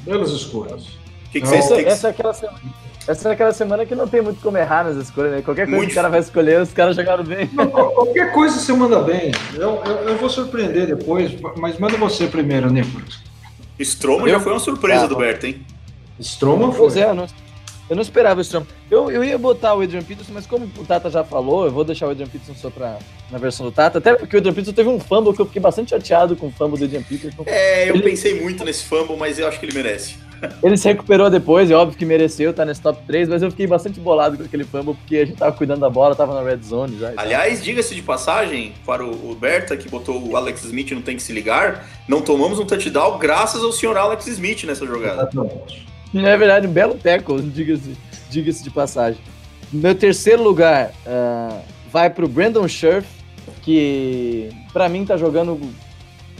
Speaker 5: Belas escolhas.
Speaker 4: Que que essa, essa, é aquela semana, essa é aquela semana que não tem muito como errar nas escolhas, né? Qualquer coisa muito... que o cara vai escolher, os caras jogaram bem.
Speaker 5: Não, qualquer coisa você manda bem. Eu, eu, eu, vou surpreender depois, mas manda você primeiro, Nicolas.
Speaker 3: Stroma já foi uma surpresa ah, do Berto, hein?
Speaker 5: Stroma foi.
Speaker 4: Pois é, não, eu não esperava o Stroma. Eu, eu ia botar o Adrian Peterson, mas como o Tata já falou, eu vou deixar o Adrian Peterson só pra, na versão do Tata. Até porque o Adrian Peterson teve um fumble que eu fiquei bastante chateado com o fumble do Adrian Peterson.
Speaker 3: É, eu ele... pensei muito nesse fumble, mas eu acho que ele merece.
Speaker 4: Ele se recuperou depois, é óbvio que mereceu, tá nesse top 3, mas eu fiquei bastante bolado com aquele fumble, porque a gente tava cuidando da bola, tava na red zone já.
Speaker 3: Aliás, diga-se de passagem, para o Berta, que botou o Alex Smith não tem que se ligar, não tomamos um touchdown graças ao senhor Alex Smith nessa jogada.
Speaker 4: É verdade, um belo tackle, diga-se diga de passagem. Meu terceiro lugar uh, vai pro Brandon Scherf, que para mim tá jogando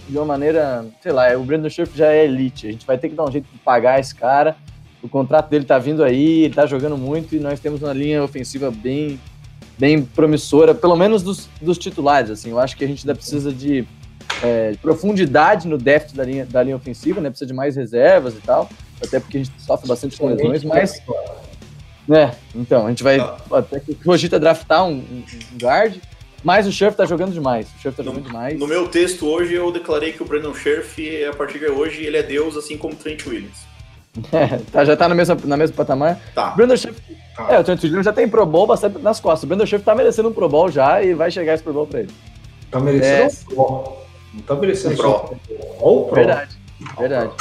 Speaker 4: de uma maneira, sei lá, o Brandon Scherf já é elite. A gente vai ter que dar um jeito de pagar esse cara. O contrato dele tá vindo aí, ele tá jogando muito e nós temos uma linha ofensiva bem, bem promissora, pelo menos dos, dos titulares. Assim, eu acho que a gente ainda precisa de é, profundidade no déficit da linha, da linha ofensiva, né? Precisa de mais reservas e tal, até porque a gente sofre bastante com lesões, mas. É, então, a gente vai ah. até que cogita draftar um, um guard. Mas o Scherf tá jogando demais. O Scherf tá jogando demais.
Speaker 3: No meu texto hoje eu declarei que o Brandon Scherf, a partir de hoje, ele é Deus, assim como o Trent Williams.
Speaker 4: É, tá, já tá no mesmo, na mesmo patamar.
Speaker 3: Tá.
Speaker 4: Brandon Scherf. Tá. É, o Trent Williams já tem Pro Bowl bastante nas costas. O Brandon Scherf tá merecendo um Pro Bowl já e vai chegar esse Pro Bowl pra ele.
Speaker 5: Tá merecendo é. um Pro. Não tá merecendo Pro.
Speaker 4: Ou Pro. Verdade, verdade.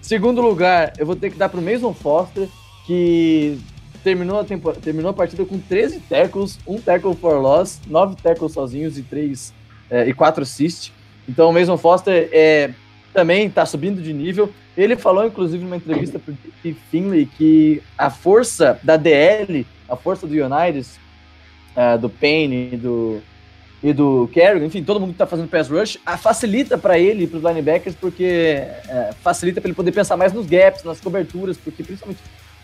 Speaker 4: Segundo lugar, eu vou ter que dar pro Mason Foster, que terminou a, temporada, terminou a partida com 13 tackles, um tackle for loss, 9 tackles sozinhos e 3 é, e 4 assists. Então o Mason Foster é, também está subindo de nível. Ele falou, inclusive, numa entrevista para o Finley, que a força da DL, a força do United, uh, do Payne e do, e do Kerrigan, enfim, todo mundo que está fazendo pass rush, facilita para ele e para os linebackers, porque uh, facilita para ele poder pensar mais nos gaps, nas coberturas, porque principalmente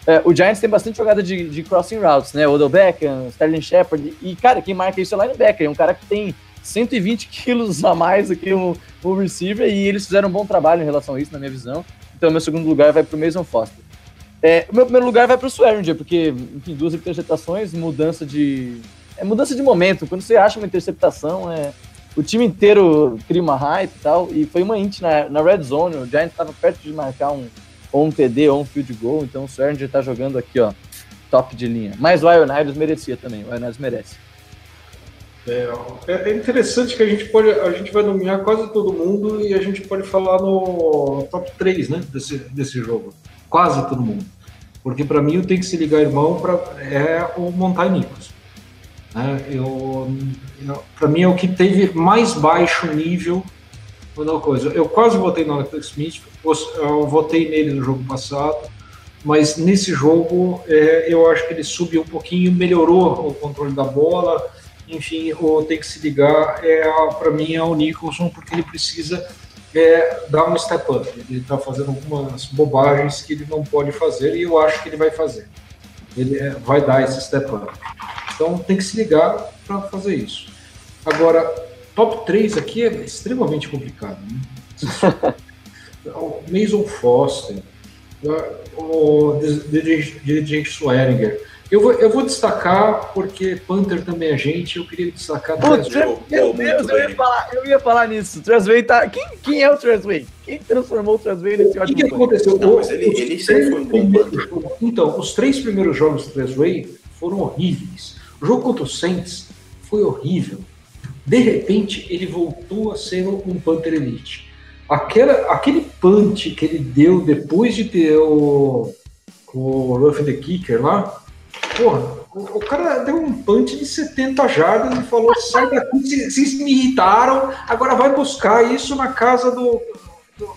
Speaker 4: uh, o Giants tem bastante jogada de, de crossing routes, né? Odell Beckham, Sterling Shepard, e, cara, quem marca isso é o linebacker, é um cara que tem 120 quilos a mais do que o, o receiver, e eles fizeram um bom trabalho em relação a isso, na minha visão. Então, meu segundo lugar vai para o Mason Foster. É, o meu primeiro lugar vai para o Swearinger, porque, enfim, duas interceptações, mudança de. É mudança de momento. Quando você acha uma interceptação, é, o time inteiro cria uma hype e tal. E foi uma int na, na red zone. O Giants estava perto de marcar um, ou um TD ou um field goal. Então o Swearinger está jogando aqui, ó, top de linha. Mas o Ionados merecia também. O Ionados merece.
Speaker 5: É, é, interessante que a gente pode, a gente vai nomear quase todo mundo e a gente pode falar no top 3, né, desse, desse jogo. Quase todo mundo. Porque para mim o tem que se ligar irmão pra, é o Montai Nicos. Né? Eu, eu para mim é o que teve mais baixo nível da coisa. Eu quase votei no Alex Smith, eu votei nele no jogo passado, mas nesse jogo é, eu acho que ele subiu um pouquinho, melhorou o controle da bola, enfim, o tem que se ligar é para mim é o Nicholson porque ele precisa é, dar um step up. Ele está fazendo algumas bobagens que ele não pode fazer e eu acho que ele vai fazer. Ele é, vai dar esse step up. Então tem que se ligar para fazer isso. Agora, top 3 aqui é extremamente complicado. Né? o Mason Foster, o DJ Swearinger, eu vou, eu vou destacar, porque Panther também é gente, eu queria destacar...
Speaker 4: Putz, meu, meu Deus, eu ia, falar, eu ia falar nisso. Trasway tá... Quem, quem é o Trasway? Quem transformou o Trasway nesse
Speaker 5: ótimo... O que, que aconteceu? Não, mas ele, ele sempre foi um bom Panther. Então, os três primeiros jogos do Trasway foram horríveis. O jogo contra o Saints foi horrível. De repente, ele voltou a ser um Panther Elite. Aquela, aquele punch que ele deu depois de ter o, o Ruff the Kicker lá, Porra, o, o, cara deu um punch de 70 jardas e falou: sai daqui, vocês me irritaram, agora vai buscar isso na casa do. do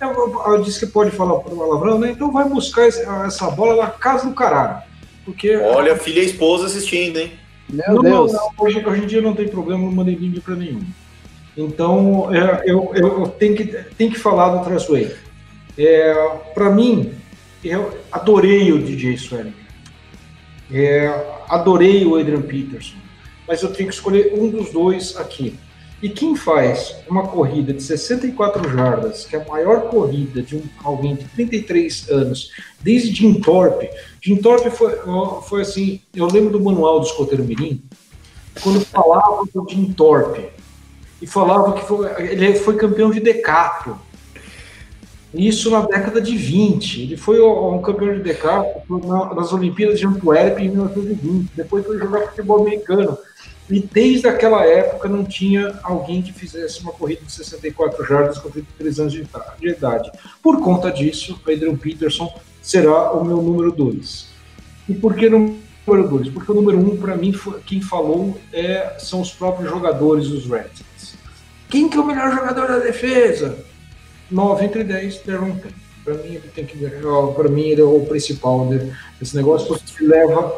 Speaker 5: eu, eu, disse que pode falar palavrão, né? Então vai buscar essa bola na casa do caralho. Porque,
Speaker 3: Olha, filha e esposa assistindo, hein?
Speaker 5: Meu não, Deus. Não, não, hoje, hoje em dia não tem problema, não mandei vídeo para nenhum. Então, é, eu, eu, eu, tenho, que, tenho que falar do Trasway. É, para mim, eu adorei o DJ Swelling. É, adorei o Adrian Peterson, mas eu tenho que escolher um dos dois aqui. E quem faz uma corrida de 64 jardas, que é a maior corrida de um, alguém de 33 anos, desde Jim Thorpe. Jim Thorpe foi, foi assim, eu lembro do manual do escoteiro mirim, quando falava do Jim Thorpe, e falava que foi, ele foi campeão de decathlon. Isso na década de 20. Ele foi um campeão de decathlon nas Olimpíadas de Antuérpia em 1920. Depois foi jogar futebol americano. E desde aquela época não tinha alguém que fizesse uma corrida de 64 jardas com 33 anos de idade. Por conta disso, Adrian Peterson será o meu número 2. E por que número 2? Porque o número 1, um, para mim, quem falou é, são os próprios jogadores dos Redskins. Quem que é o melhor jogador da defesa? 9 entre 10, Deron tem. Para mim, ele tem que para mim ele é o principal desse negócio, porque leva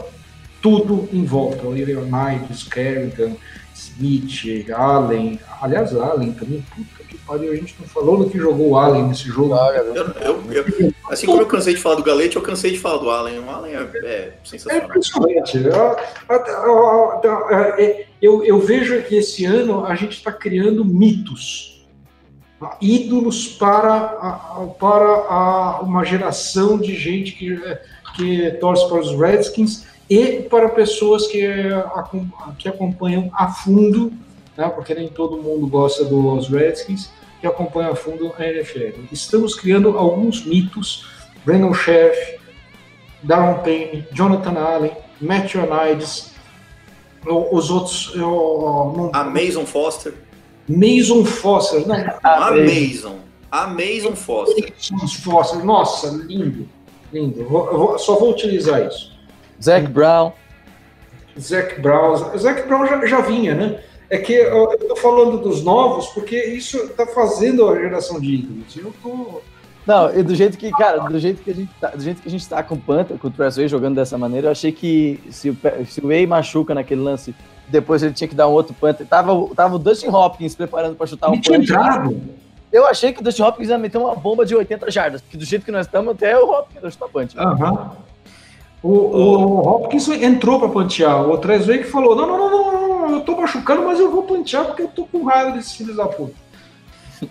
Speaker 5: tudo em volta. O Leonidas, Kerrigan, Smith, Allen. Aliás, Allen também, puta que pariu, a gente não falou do que jogou o Allen nesse jogo.
Speaker 3: Ah, eu, eu, eu, assim como eu cansei de falar do Galete, eu cansei de falar do Allen. O Allen é, é sensacional. É impressionante.
Speaker 5: Eu, eu vejo que esse ano a gente está criando mitos ídolos para, para a, uma geração de gente que, que torce para os Redskins e para pessoas que, que acompanham a fundo, né, porque nem todo mundo gosta dos Redskins, que acompanham a fundo a NFL. Estamos criando alguns mitos, Brandon Sheff, Darren Payne, Jonathan Allen, Matt Onides, os outros... Eu,
Speaker 3: não, a Mason Foster.
Speaker 5: Mason Foster. Não,
Speaker 3: a Mason. A Mason Foster.
Speaker 5: Mason Foster. Nossa, lindo. Lindo. Eu vou, eu vou, só vou utilizar isso.
Speaker 4: Zac Brown.
Speaker 5: Zac Brown. Zac Brown já, já vinha, né? É que eu estou falando dos novos porque isso está fazendo a geração de ídolos. Eu tô...
Speaker 4: Não, e do jeito que, cara, do jeito que a gente tá, do jeito que a gente tá com o Panther, com o Tressway jogando dessa maneira, eu achei que se o, se o Way machuca naquele lance, depois ele tinha que dar um outro Panther. Tava, tava o Dustin Hopkins preparando para chutar um
Speaker 5: Panther.
Speaker 4: Eu achei que o Dustin Hopkins ia meter uma bomba de 80 jardas, porque do jeito que nós estamos, até o Hopkins vai chutar punch.
Speaker 5: Aham. O, o, Hopkins entrou para pantear. O Trezway que falou: não, não, não, não, não, eu tô machucando, mas eu vou pantear porque eu tô com raiva desses filhos da puta.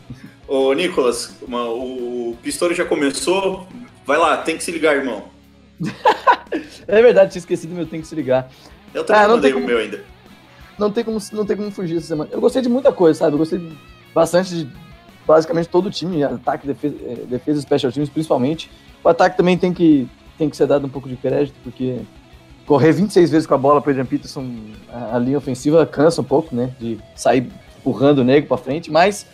Speaker 3: Ô, Nicolas, uma, o Pistori já começou. Vai lá, tem que se ligar, irmão.
Speaker 4: é verdade, tinha esquecido meu tem que se ligar.
Speaker 3: Eu também ah, não mandei como, o meu ainda.
Speaker 4: Não tem, como, não tem como fugir essa semana. Eu gostei de muita coisa, sabe? Eu gostei bastante de basicamente todo o time, ataque, defesa, é, defesa special teams, principalmente. O ataque também tem que tem que ser dado um pouco de crédito, porque correr 26 vezes com a bola para Adrian Peterson, a, a, linha ofensiva cansa um pouco, né? De sair empurrando o negro para frente, mas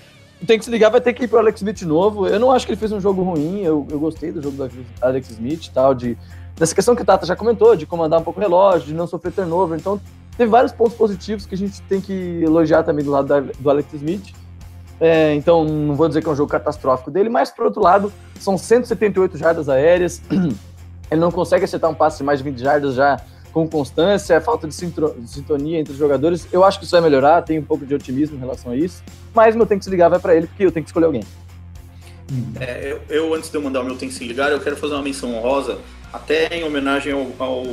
Speaker 4: tem que se ligar, vai ter que ir pro Alex Smith de novo. Eu não acho que ele fez um jogo ruim, eu, eu gostei do jogo do Alex Smith tal, de dessa questão que o Tata já comentou, de comandar um pouco o relógio, de não sofrer turnover. Então, teve vários pontos positivos que a gente tem que elogiar também do lado da, do Alex Smith. É, então, não vou dizer que é um jogo catastrófico dele, mas, por outro lado, são 178 jardas aéreas. Ele não consegue acertar um passe mais de 20 jardas já com constância, falta de, sintonia entre os jogadores. Eu acho que isso vai melhorar, tenho um pouco de otimismo em relação a isso, mas meu tem que se ligar vai para ele, porque eu tenho que escolher alguém.
Speaker 3: É, eu, eu, antes de eu mandar o meu tem que se ligar, eu quero fazer uma menção honrosa, até em homenagem ao, ao,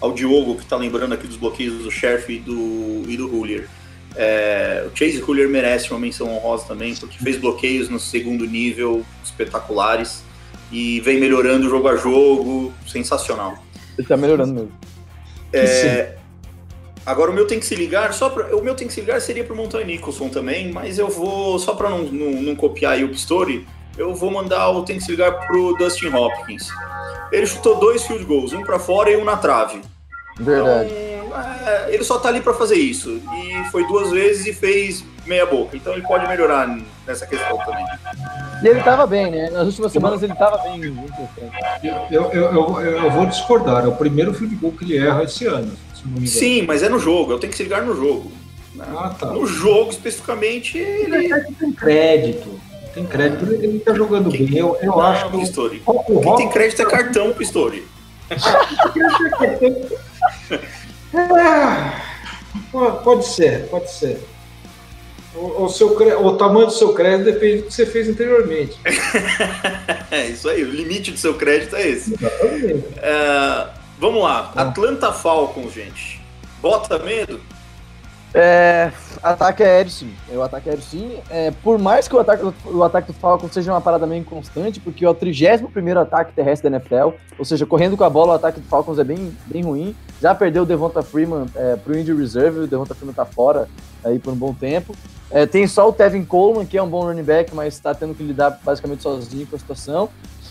Speaker 3: ao Diogo, que está lembrando aqui dos bloqueios do Sheriff e do, e do Huller. É, o Chase Huller merece uma menção honrosa também, porque fez bloqueios no segundo nível espetaculares e vem melhorando jogo a jogo, sensacional.
Speaker 4: Ele tá melhorando mesmo.
Speaker 3: É, agora o meu tem que se ligar, só pra, o meu tem que se ligar seria pro Montanha Nicholson também, mas eu vou, só para não, não, não, copiar aí o Pistori, eu vou mandar o tem que se ligar pro Dustin Hopkins. Ele chutou dois field goals, um para fora e um na trave.
Speaker 4: Verdade.
Speaker 3: Então, é, ele só tá ali para fazer isso. E foi duas vezes e fez meia boca. Então ele pode melhorar nessa questão também.
Speaker 4: E ele estava bem, né? Nas últimas semanas ele estava bem.
Speaker 5: Eu, eu, eu, eu, vou discordar. É o primeiro field goal que ele erra esse ano.
Speaker 3: Sim, mas é no jogo. Eu tenho que se ligar no jogo.
Speaker 5: Ah, tá.
Speaker 3: No jogo, especificamente, ele...
Speaker 5: Tem crédito. Tem crédito. Ele está jogando Quem... bem. Eu, eu não, acho que...
Speaker 3: Pistori. O... Quem tem crédito é cartão, Pistori.
Speaker 5: ah, pode ser, pode ser. O, o, seu, o tamanho do seu crédito depende do que você fez anteriormente.
Speaker 3: é isso aí, o limite do seu crédito é esse. É, vamos lá, ah. Atlanta Falcons, gente. Bota medo?
Speaker 4: É, ataque aéreo sim. O ataque aéreo sim. É, por mais que o ataque, o ataque do Falcons seja uma parada meio inconstante, porque é o 31 ataque terrestre da NFL, ou seja, correndo com a bola, o ataque do Falcons é bem, bem ruim. Já perdeu o Devonta Freeman é, pro Indy Reserve, o Devonta Freeman tá fora aí por um bom tempo. É, tem só o Tevin Coleman, que é um bom running back, mas está tendo que lidar basicamente sozinho com a situação.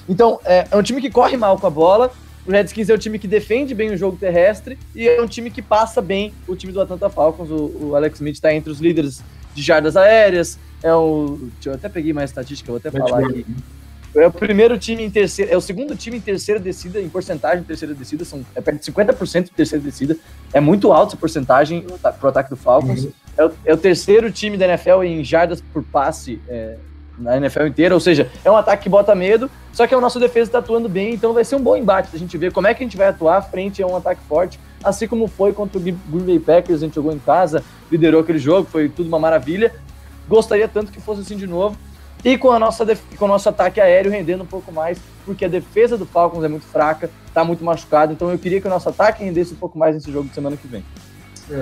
Speaker 4: Então, é, é um time que corre mal com a bola, o Redskins é um time que defende bem o jogo terrestre e é um time que passa bem o time do Atlanta Falcons. O, o Alex Smith está entre os líderes de jardas aéreas. É o. Deixa eu até peguei mais estatística, vou até falar aqui. É o primeiro time em terceira, é o segundo time em terceira descida, em porcentagem de terceira descida, são, é perto de 50% de terceira descida. É muito alta essa porcentagem para o ataque do Falcons. Uhum. É, o, é, o, terceiro time da NFL em jardas por passe é, na NFL inteira, ou seja, é um ataque que bota medo, só que a nossa defesa está atuando bem, então vai ser um bom embate a gente ver como é que a gente vai atuar frente a um ataque forte, assim como foi contra o Green Bay Packers, a gente jogou em casa, liderou aquele jogo, foi tudo uma maravilha. Gostaria tanto que fosse assim de novo. E com, a nossa com o nosso ataque aéreo rendendo um pouco mais, porque a defesa do Falcons é muito fraca, está muito machucado, então eu queria que o nosso ataque rendesse um pouco mais nesse jogo de semana que vem.
Speaker 5: É,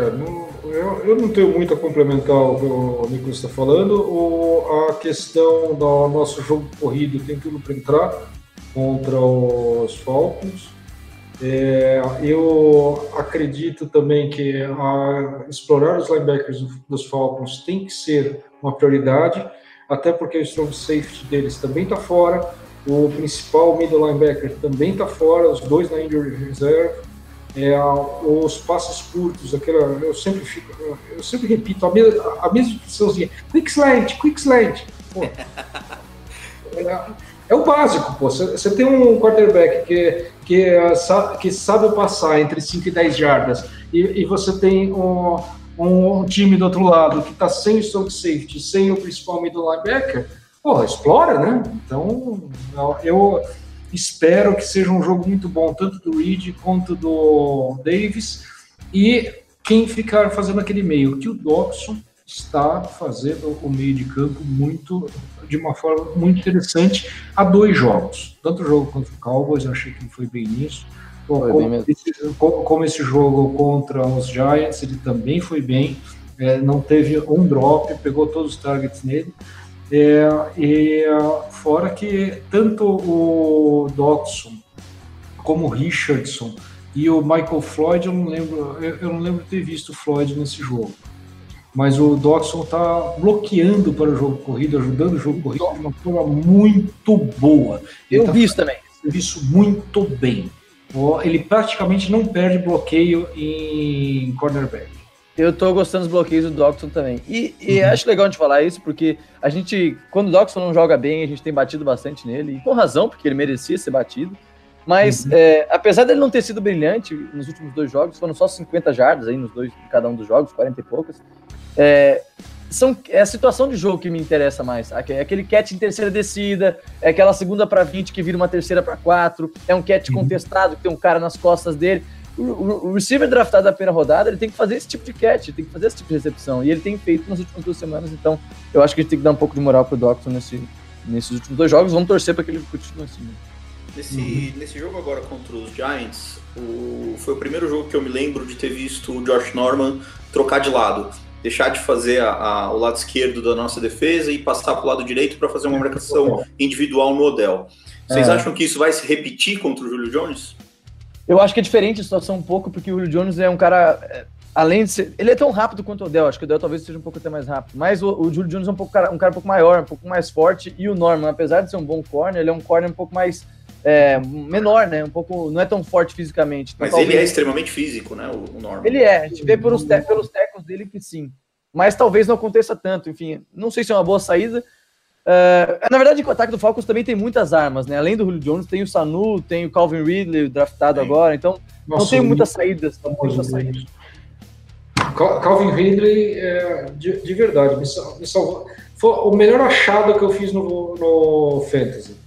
Speaker 5: eu, eu, não tenho muito a complementar o que o Nicolas está falando. O, a questão do nosso jogo corrido tem tudo para entrar contra os Falcons. É, eu acredito também que a, explorar os linebackers dos Falcons tem que ser uma prioridade, até porque o strong safety deles também está fora, o principal middle linebacker também está fora, os dois na injury reserve é, os passos curtos, aquela, eu sempre fico, eu sempre repito a mesma, a mesma expressãozinha, quick slant, quick slant. Pô, é, É o básico, pô. Você tem um quarterback que, que, que sabe passar entre 5 e 10 jardas e, e você tem um, um, time do outro lado que está sem o strong safety, sem o principal middle linebacker, pô, explora, né? Então, eu espero que seja um jogo muito bom, tanto do Reed quanto do Davis. E quem ficar fazendo aquele meio, que o Dobson está fazendo o meio de campo muito de uma forma muito interessante há dois jogos. Tanto o jogo contra o Cowboys, eu achei que foi bem nisso. Como, bem esse, como, esse, jogo contra os Giants, ele também foi bem. É, não teve um drop, pegou todos os targets nele. É, e fora que tanto o Dodson como o Richardson e o Michael Floyd, eu não lembro, eu, eu não lembro de ter visto o Floyd nesse jogo mas o Dodson está bloqueando para o jogo corrido, ajudando o jogo corrido de uma forma muito boa.
Speaker 4: Ele Eu tá vi isso também.
Speaker 5: Isso muito bem. Ele praticamente não perde bloqueio em cornerback.
Speaker 4: Eu estou gostando dos bloqueios do Dodson também. E, e uhum. acho legal a gente falar isso, porque a gente, quando o Dodson não joga bem, a gente tem batido bastante nele, e com razão, porque ele merecia ser batido. Mas, uhum. é, apesar dele não ter sido brilhante nos últimos dois jogos, foram só 50 jardas aí nos dois, cada um dos jogos, 40 e poucas. É, são, é a situação de jogo que me interessa mais. É aquele catch em terceira descida, é aquela segunda para 20 que vira uma terceira para 4, é um catch uhum. contestado que tem um cara nas costas dele. O, receiver draftado da primeira rodada, ele tem que fazer esse tipo de catch, tem que fazer esse tipo de recepção. E ele tem feito nas últimas duas semanas, então eu acho que a gente tem que dar um pouco de moral pro Doctor nesse, nesses últimos dois jogos. Vamos torcer para que ele continue assim.
Speaker 3: Nesse, uhum. nesse jogo agora contra os Giants, o, foi o primeiro jogo que eu me lembro de ter visto o Josh Norman trocar de lado deixar de fazer a, a, o lado esquerdo da nossa defesa e passar para o lado direito para fazer uma marcação individual no Odell. Vocês é. acham que isso vai se repetir contra o Julio Jones?
Speaker 4: Eu acho que é diferente a situação um pouco, porque o Julio Jones é um cara, é, além de ser. Ele é tão rápido quanto o Odell, acho que o Odell talvez seja um pouco até mais rápido. Mas o, o Julio Jones é um, pouco, um cara um pouco maior, um pouco mais forte, e o Norman, apesar de ser um bom corner, ele é um corner um pouco mais é, menor, né? Um pouco. Não é tão forte fisicamente.
Speaker 3: Mas talvez... ele é extremamente físico, né? O, o Norman.
Speaker 4: Ele é, a gente vê pelos, te, pelos tecos dele que sim. Mas talvez não aconteça tanto. Enfim, não sei se é uma boa saída. Uh, na verdade, o ataque do Falcons também tem muitas armas, né? Além do Julio Jones, tem o Sanu, tem o Calvin Ridley draftado sim. agora, então Nossa, não tem muitas saídas. Não tem muitas saídas.
Speaker 5: Calvin Ridley, é, de, de, verdade, me, salvou. Foi o melhor achado que eu fiz no, no Fantasy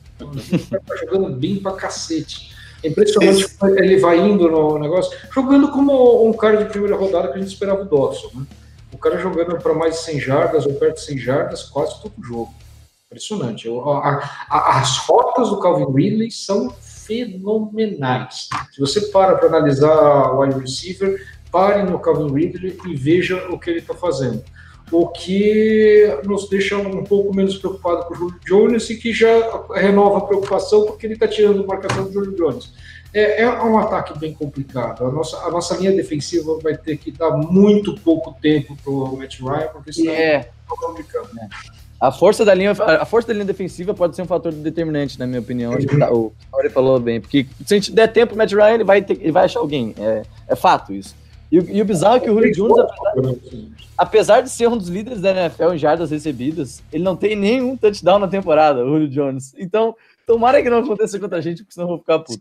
Speaker 5: tá jogando bem pra cacete. É impressionante como ele vai indo no negócio, jogando como um cara de primeira rodada que a gente esperava o Dawson. Né? O cara jogando para mais de 100 jardas ou perto de 100 jardas quase todo jogo. Impressionante. A, a, as rotas do Calvin Ridley são fenomenais. Se você para para analisar o wide receiver, pare no Calvin Ridley e veja o que ele está fazendo o que nos deixa um pouco menos preocupado com o Julio Jones e que já renova a preocupação porque ele está tirando marcação do Julio Jones. É, é, um ataque bem complicado. A nossa, a nossa linha defensiva vai ter que dar muito pouco tempo para o Matt Ryan, porque senão é
Speaker 4: tá complicado. É. A força, da linha, a força da linha defensiva pode ser um fator determinante, na minha opinião. Acho que tá, o Mauri falou bem. Porque se a gente der tempo, o Matt Ryan ele vai, ter, ele vai achar alguém. É, é fato isso. E, e o bizarro é que o Julio Jones, apesar, apesar, de ser um dos líderes da NFL em jardas recebidas, ele não tem nenhum touchdown na temporada, o Julio Jones. Então, tomara que não aconteça contra a gente, porque senão eu vou ficar puto.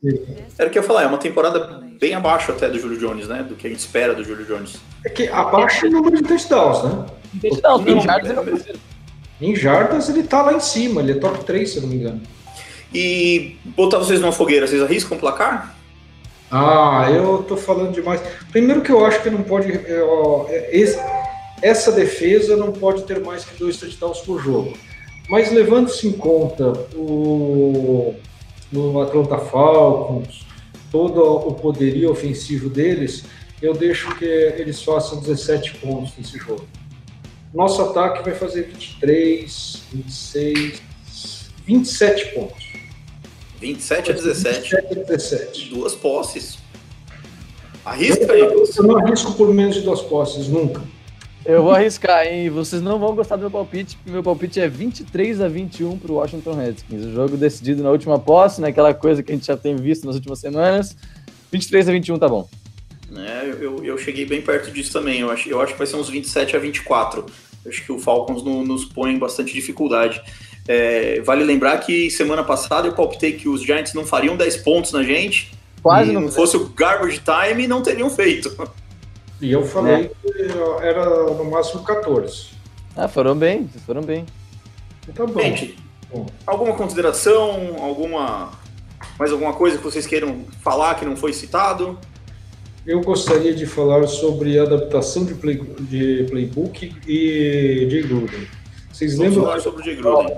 Speaker 3: Era o que eu ia falar, é uma temporada bem abaixo até do Julio Jones, né? Do que a gente espera do Julio Jones.
Speaker 5: É que abaixo é o número de touchdowns, né?
Speaker 4: Touchdowns, em jardas
Speaker 5: é Em jardas ele tá lá em cima, ele é top 3, se eu não me engano.
Speaker 3: E botar vocês numa fogueira, vocês arriscam placar?
Speaker 5: Ah, eu tô falando demais. Primeiro que eu acho que não pode. É, esse, essa defesa não pode ter mais que dois touchdowns por jogo. Mas levando-se em conta o, no Atlanta Falcons, todo o poderio ofensivo deles, eu deixo que eles façam 17 pontos nesse jogo. Nosso ataque vai fazer 23, 26, 27 pontos.
Speaker 3: 27 a 17. 27 a
Speaker 5: 17.
Speaker 3: Duas posses. Arrisca aí.
Speaker 5: Eu não arrisco por menos de duas posses, nunca.
Speaker 4: Eu vou arriscar, hein? Vocês não vão gostar do meu palpite, porque meu palpite é 23 a 21 para o Washington Redskins. O jogo decidido na última posse, naquela coisa que a gente já tem visto nas últimas semanas. 23 a 21 tá bom.
Speaker 3: É, eu, eu cheguei bem perto disso também. Eu acho, eu acho que vai ser uns 27 a 24. Acho que o Falcons no, nos põe em bastante dificuldade. É, vale lembrar que semana passada eu palpitei que os Giants não fariam 10 pontos na gente.
Speaker 4: Quase
Speaker 3: e
Speaker 4: não
Speaker 3: fosse o garbage time, não teriam feito.
Speaker 5: E eu falei que era no máximo 14.
Speaker 4: Ah, foram bem, vocês foram bem.
Speaker 5: Então tá bom.
Speaker 3: Gente,
Speaker 5: Bom.
Speaker 3: alguma consideração, alguma mais alguma coisa que vocês queiram falar que não foi citado?
Speaker 5: Eu gostaria de falar sobre adaptação de, play, de playbook e de Gruden. Vocês
Speaker 3: Vamos
Speaker 5: lembram,
Speaker 3: falar sobre o Jay Gruden.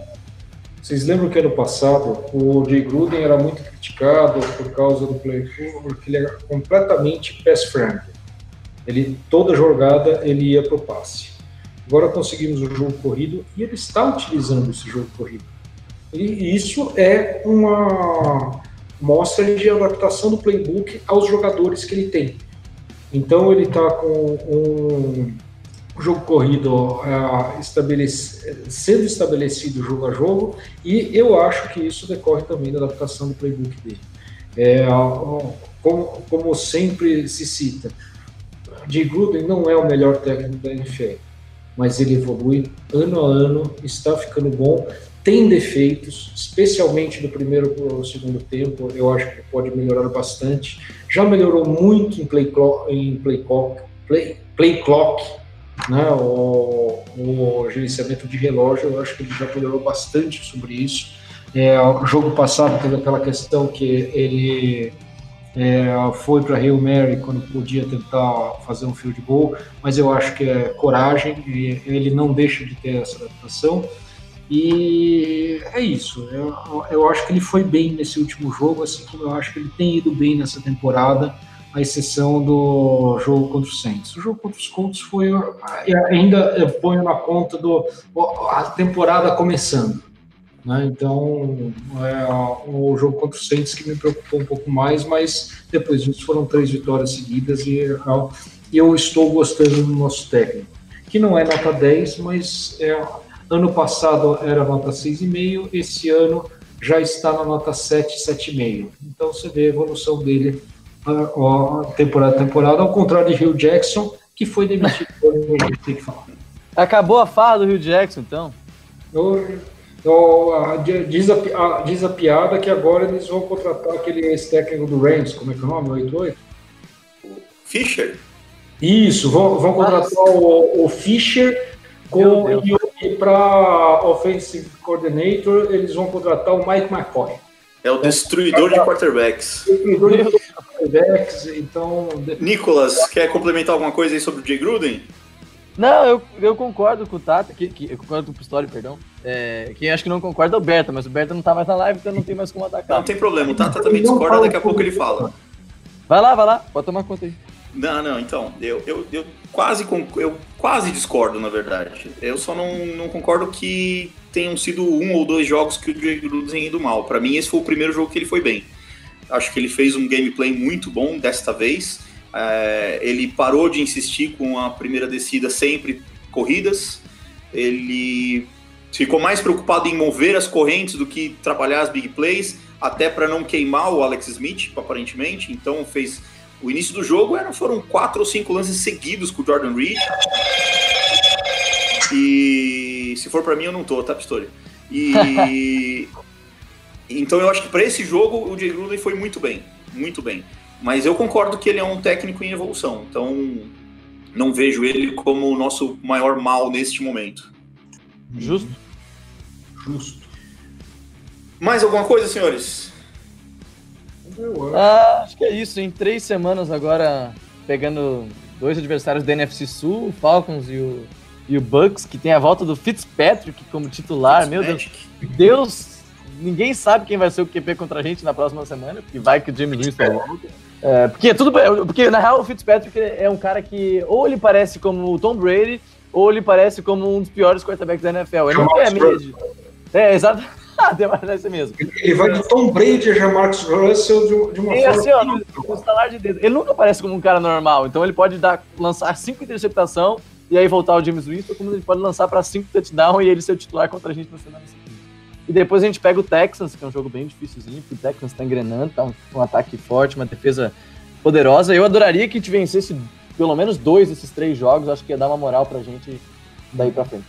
Speaker 5: vocês lembram que ano passado o Jay Gruden era muito criticado por causa do playbook, porque ele era completamente pass friendly. Ele toda jogada ele ia pro passe. Agora conseguimos o jogo corrido e ele está utilizando esse jogo corrido. E isso é uma mostra de adaptação do playbook aos jogadores que ele tem. Então ele está com um jogo corrido é, estabelec- sendo estabelecido jogo a jogo e eu acho que isso decorre também da adaptação do playbook dele. É, como, como sempre se cita, Jay Gruden não é o melhor técnico da NFL, mas ele evolui ano a ano, está ficando bom, tem defeitos, especialmente do primeiro para o segundo tempo, eu acho que pode melhorar bastante. Já melhorou muito em play clock, em play clock, play, play clock né, o, o gerenciamento de relógio, eu acho que ele já melhorou bastante sobre isso. É, o jogo passado teve aquela questão que ele é, foi para Hail Mary quando podia tentar fazer um field goal, mas eu acho que é coragem, ele não deixa de ter essa adaptação. E é isso. Eu, eu acho que ele foi bem nesse último jogo, assim como eu acho que ele tem ido bem nessa temporada, à exceção do jogo contra os Saints. O jogo contra os Colts foi ainda eu ponho na conta do a temporada começando. Né? Então, é, o jogo contra os Saints que me preocupou um pouco mais, mas depois disso foram três vitórias seguidas e eu estou gostando do nosso técnico, que não é nota 10, mas é, ano passado era nota 6,5, esse ano já está na nota 7, 7,5. Então você vê a evolução dele a, a temporada a temporada, ao contrário de Rio Jackson, que foi demitido. tem que falar.
Speaker 4: Acabou a farra do Rio Jackson, então?
Speaker 5: Eu, eu, a, diz, a, a, diz a piada que agora eles vão contratar aquele ex-técnico do Rams, como é que é o nome? 88?
Speaker 3: Fischer?
Speaker 5: Isso, vão, vão contratar o, o Fischer com, e, e para Offensive Coordinator eles vão contratar o Mike McCoy.
Speaker 3: É o destruidor de quarterbacks.
Speaker 5: Destruidor de quarterbacks, então...
Speaker 3: Nicolas, quer complementar alguma coisa aí sobre o Jay Gruden?
Speaker 4: Não, eu, eu concordo com o Tata, que, que, eu concordo com o Pistori, perdão. É, quem acho que não concorda é o Berta, mas o Berta não tá mais na live, então não tem mais como atacar.
Speaker 3: Não tem problema, o Tata também discorda, daqui a pouco ele fala.
Speaker 4: Vai lá, vai lá, pode tomar conta aí.
Speaker 3: Não, não, então, eu, eu, eu, quase, eu quase discordo, na verdade. Eu só não, não concordo que tenham sido um ou dois jogos que o Jay Gruden tenha ido mal. Para mim, esse foi o primeiro jogo que ele foi bem. Acho que ele fez um gameplay muito bom desta vez. É, ele parou de insistir com a primeira descida sempre corridas. Ele ficou mais preocupado em mover as correntes do que trabalhar as big plays, até para não queimar o Alex Smith, aparentemente. Então fez o início do jogo eram, foram quatro ou cinco lances seguidos com o Jordan Reed. E se for para mim, eu não tô, tá, Pistori? E então eu acho que para esse jogo o Jay Gruden foi muito bem, muito bem. Mas eu concordo que ele é um técnico em evolução, então não vejo ele como o nosso maior mal neste momento.
Speaker 4: Justo.
Speaker 5: Justo.
Speaker 3: Mais alguma coisa, senhores?
Speaker 4: Ah, acho que é isso. Em três semanas agora, pegando dois adversários da NFC Sul, o Falcons e o, e o Bucks, que tem a volta do Fitzpatrick como titular. Meu Deus, Deus, ninguém sabe quem vai ser o QP contra a gente na próxima semana, porque vai que o James Winston volta. É, porque tudo, porque na real o Fitzpatrick é um cara que ou ele parece como o Tom Brady ou ele parece como um dos piores quarterbacks da NFL. Ele não tem a média. É, exato. Ah, parece mesmo.
Speaker 5: Ele vai do Tom Brady a Jamarcus Russell de, de uma
Speaker 4: e,
Speaker 5: forma...
Speaker 4: Assim, ó, no, no de dedo. Ele nunca parece como um cara normal, então ele pode dar, lançar cinco interceptação e aí voltar o James Winston, como ele pode lançar para cinco touchdown e ele ser o titular contra a gente na semana seguinte. E depois a gente pega o Texans, que é um jogo bem dificilzinho, porque o Texans tá engrenando, tá um, um ataque forte, uma defesa poderosa. Eu adoraria que a gente vencesse pelo menos dois desses três jogos, acho que ia dar uma moral pra gente daí pra frente.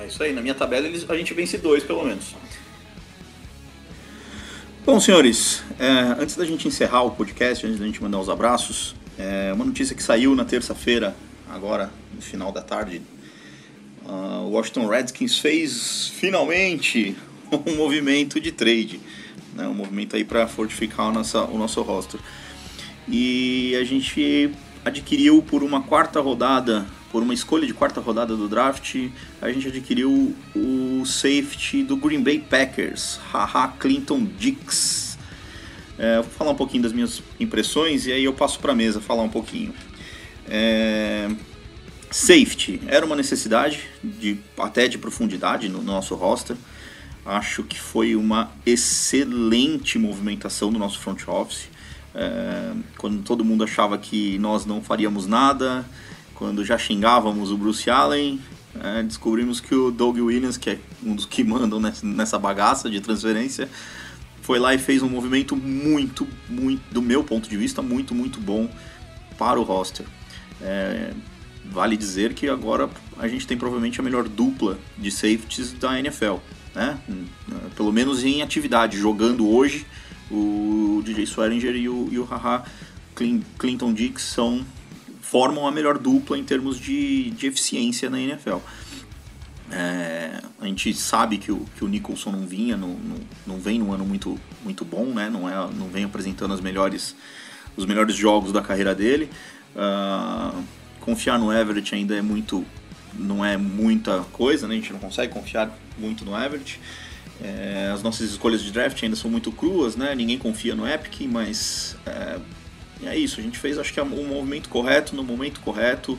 Speaker 3: É isso aí, na minha tabela eles, a gente vence dois pelo menos. Bom, senhores, é, antes da gente encerrar o podcast, antes da gente mandar os abraços, é, uma notícia que saiu na terça-feira, agora no final da tarde, uh, o Washington Redskins fez finalmente um movimento de trade, né, um movimento aí para fortificar o o nosso roster. E a gente adquiriu por uma quarta rodada por uma escolha de quarta rodada do draft, a gente adquiriu o safety do Green Bay Packers, Haha Clinton Dix. É, vou falar um pouquinho das minhas impressões e aí eu passo para a mesa falar um pouquinho. É, safety era uma necessidade de até de profundidade no nosso roster. Acho que foi uma excelente movimentação do nosso front office. É, quando todo mundo achava que nós não faríamos nada, quando já xingávamos o Bruce Allen, é, descobrimos que o Doug Williams, que é um dos que mandam nessa bagaça de transferência, foi lá e fez um movimento muito, muito, do meu ponto de vista, muito, muito bom para o roster. É, vale dizer que agora a gente tem provavelmente a melhor dupla de safeties da NFL, né? Pelo menos em atividade, jogando hoje, o DJ Swearinger e o, e o Haha Clinton Dix são formam a melhor dupla em termos de, de eficiência na NFL. É, a gente sabe que o, que o Nicholson não vinha, não, não, não, vem num ano muito, muito bom, né? não, é, não vem apresentando as melhores, os melhores jogos da carreira dele. Uh, confiar no Everett ainda é muito, não é muita coisa, né? a gente não consegue confiar muito no Everett. É, as nossas escolhas de draft ainda são muito cruas, né? ninguém confia no Epic, mas é, e é isso, a gente fez acho que o um movimento correto no momento correto.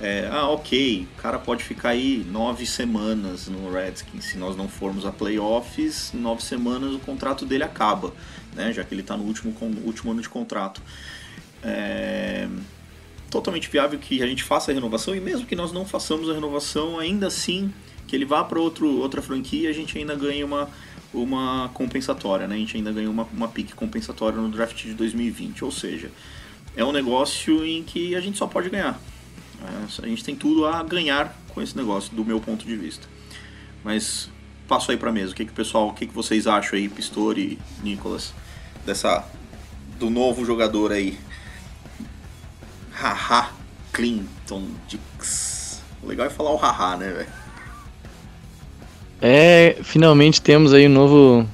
Speaker 3: É, ah, ok, o cara pode ficar aí nove semanas no Redskins. Se nós não formos a playoffs, nove semanas o contrato dele acaba, né? Já que ele está no último, último ano de contrato. É totalmente viável que a gente faça a renovação e mesmo que nós não façamos a renovação, ainda assim que ele vá para outra franquia, a gente ainda ganha uma, uma compensatória, né? A gente ainda ganhou uma, uma pique compensatória no draft de 2020, ou seja, é um negócio em que a gente só pode ganhar. É, a gente tem tudo a ganhar com esse negócio, do meu ponto de vista. Mas passo aí para mesa. O que, que pessoal, o que, que vocês acham aí, Pistori, Nicolas, dessa do novo jogador aí, Haha Clinton Dix. O legal é falar o haha, né, velho?
Speaker 4: É, finalmente temos aí um novo,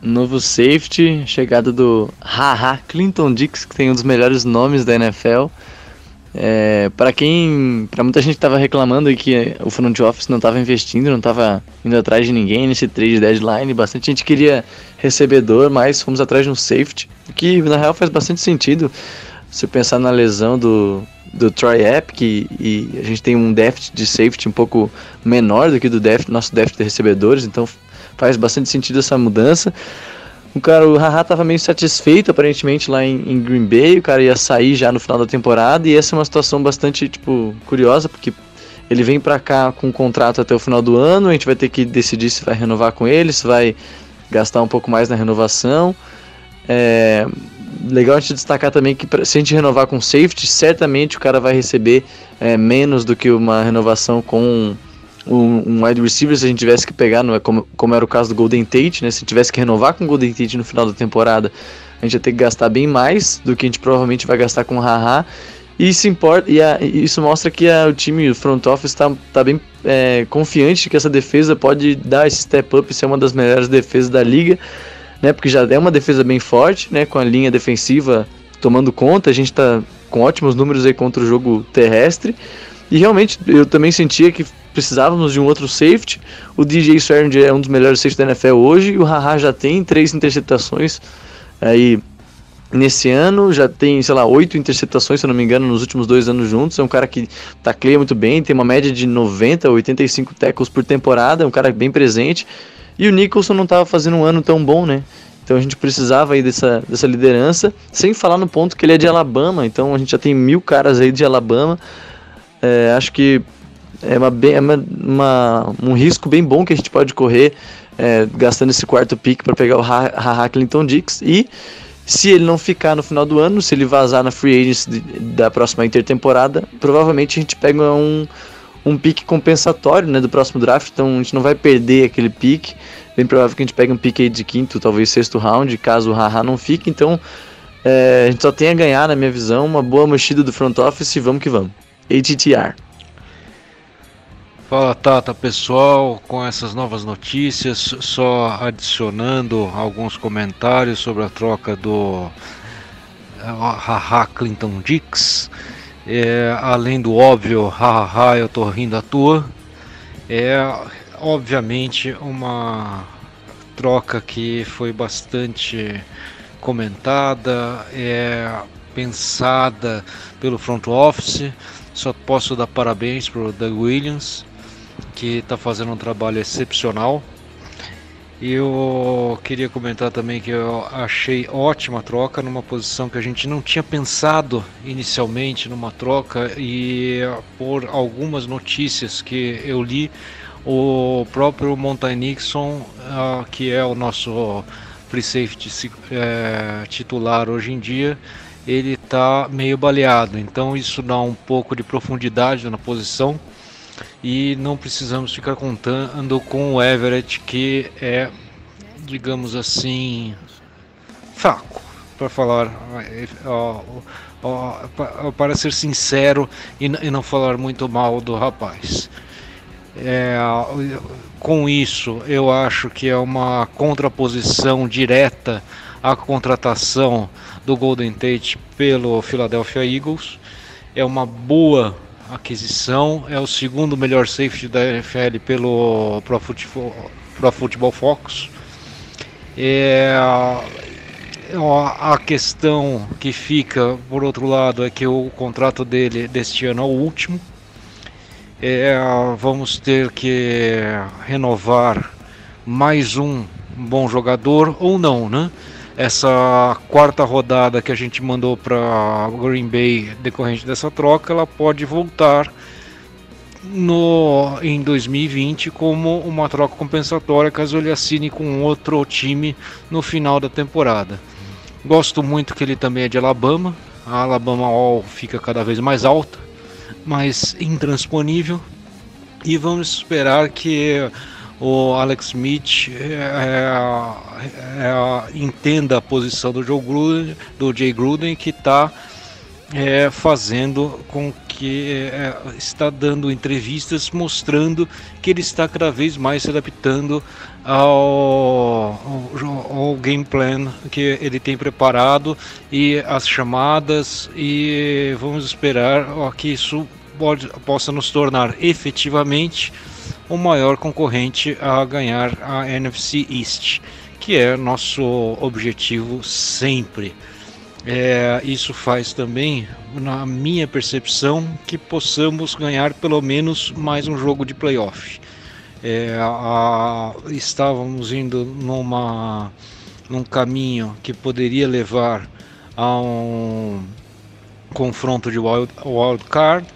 Speaker 4: novo safety, chegada do Haha Clinton Dix, que tem um dos melhores nomes da NFL. É, para quem, para muita gente estava reclamando que o front office não estava investindo, não estava indo atrás de ninguém nesse trade deadline, bastante gente queria recebedor, mas fomos atrás de um safety, que na real faz bastante sentido. Se pensar na lesão do, do Troy Epic e, e, a gente tem um déficit de safety um pouco menor do que do déficit, nosso déficit de recebedores, então faz bastante sentido essa mudança. O cara, o Haha estava meio satisfeito aparentemente lá em, em, Green Bay, o cara ia sair já no final da temporada e essa é uma situação bastante tipo curiosa porque ele vem para cá com um contrato até o final do ano, a gente vai ter que decidir se vai renovar com ele, se vai gastar um pouco mais na renovação. É, legal a gente destacar também que se a gente renovar com safety, certamente o cara vai receber é, menos do que uma renovação com um, um wide receiver se a gente tivesse que pegar, não é como, como era o caso do Golden Tate, né? Se tivesse que renovar com o Golden Tate no final da temporada, a gente ia ter que gastar bem mais do que a gente provavelmente vai gastar com o Haha. E isso importa, e, a, isso mostra que a, o time, o front office, está tá bem é, confiante que essa defesa pode dar esse step up e ser uma das melhores defesas da liga né? Porque já é uma defesa bem forte, né? Com a linha defensiva tomando conta, a gente está com ótimos números aí contra o jogo terrestre. E realmente eu também sentia que precisávamos de um outro safety. O DJ Swearinger é um dos melhores safeties da NFL hoje. E o Haha já tem três interceptações aí nesse ano. Já tem, sei lá, oito interceptações, se eu não me engano, nos últimos dois anos juntos. É um cara que tacleia muito bem, tem uma média de 90 a 85 tackles por temporada. É um cara bem presente. E o Nicholson não estava fazendo um ano tão bom, né? Então a gente precisava aí dessa, dessa liderança, sem falar no ponto que ele é de Alabama, então a gente já tem mil caras aí de Alabama. É, acho que é, uma, é uma, uma, um risco bem bom que a gente pode correr é, gastando esse quarto pick para pegar o Haha Clinton Dix. E se ele não ficar no final do ano, se ele vazar na free agency da próxima intertemporada, provavelmente a gente pega um, um pique compensatório né, do próximo draft, então a gente não vai perder aquele pique. Bem provável que a gente pegue um pique aí de quinto, talvez sexto round, caso o Haha não fique. Então é, a gente só tem a ganhar, na minha visão, uma boa mexida do front office e vamos que vamos. ATTR.
Speaker 6: Fala Tata pessoal, com essas novas notícias, só adicionando alguns comentários sobre a troca do Haha Clinton Dix. É, além do óbvio, hahaha, eu tô rindo à toa. É obviamente uma troca que foi bastante comentada, é pensada pelo front office. Só posso dar parabéns para o Doug Williams, que está fazendo um trabalho excepcional. Eu queria comentar também que eu achei ótima troca numa posição que a gente não tinha pensado inicialmente numa troca e por algumas notícias que eu li, o próprio Monty Nixon, uh, que é o nosso free safety uh, titular hoje em dia, ele está meio baleado. Então isso dá um pouco de profundidade na posição e não precisamos ficar contando com o Everett que é, digamos assim, fraco para falar, para ser sincero e, e não falar muito mal do rapaz. É, com isso, eu acho que é uma contraposição direta à contratação do Golden Tate pelo Philadelphia Eagles. É uma boa aquisição, é o segundo melhor safety da NFL pelo Pro Football, Pro Football Focus. É, a questão que fica, por outro lado, é que o contrato dele deste ano é o último é, vamos ter que renovar mais um bom jogador ou não, né? Essa quarta rodada que a gente mandou para Green Bay decorrente dessa troca, ela pode voltar no em 2020 como uma troca compensatória caso ele assine com outro time no final da temporada. Gosto muito que ele também é de Alabama. A Alabama All fica cada vez mais alta mas intransponível. E vamos esperar que o Alex Smith é, é, é, entenda a posição do Joe Gruden, do Jay Gruden, que está é, fazendo com que é, está dando entrevistas mostrando que ele está cada vez mais se adaptando ao, ao, ao, game plan que ele tem preparado e as chamadas e vamos esperar ó, que isso pode, possa nos tornar efetivamente o maior concorrente a ganhar a NFC East, que é nosso objetivo sempre. É, isso faz também, na minha percepção, que possamos ganhar pelo menos mais um jogo de playoff. É, a, estávamos indo numa, num caminho que poderia levar a um confronto de wild, wild card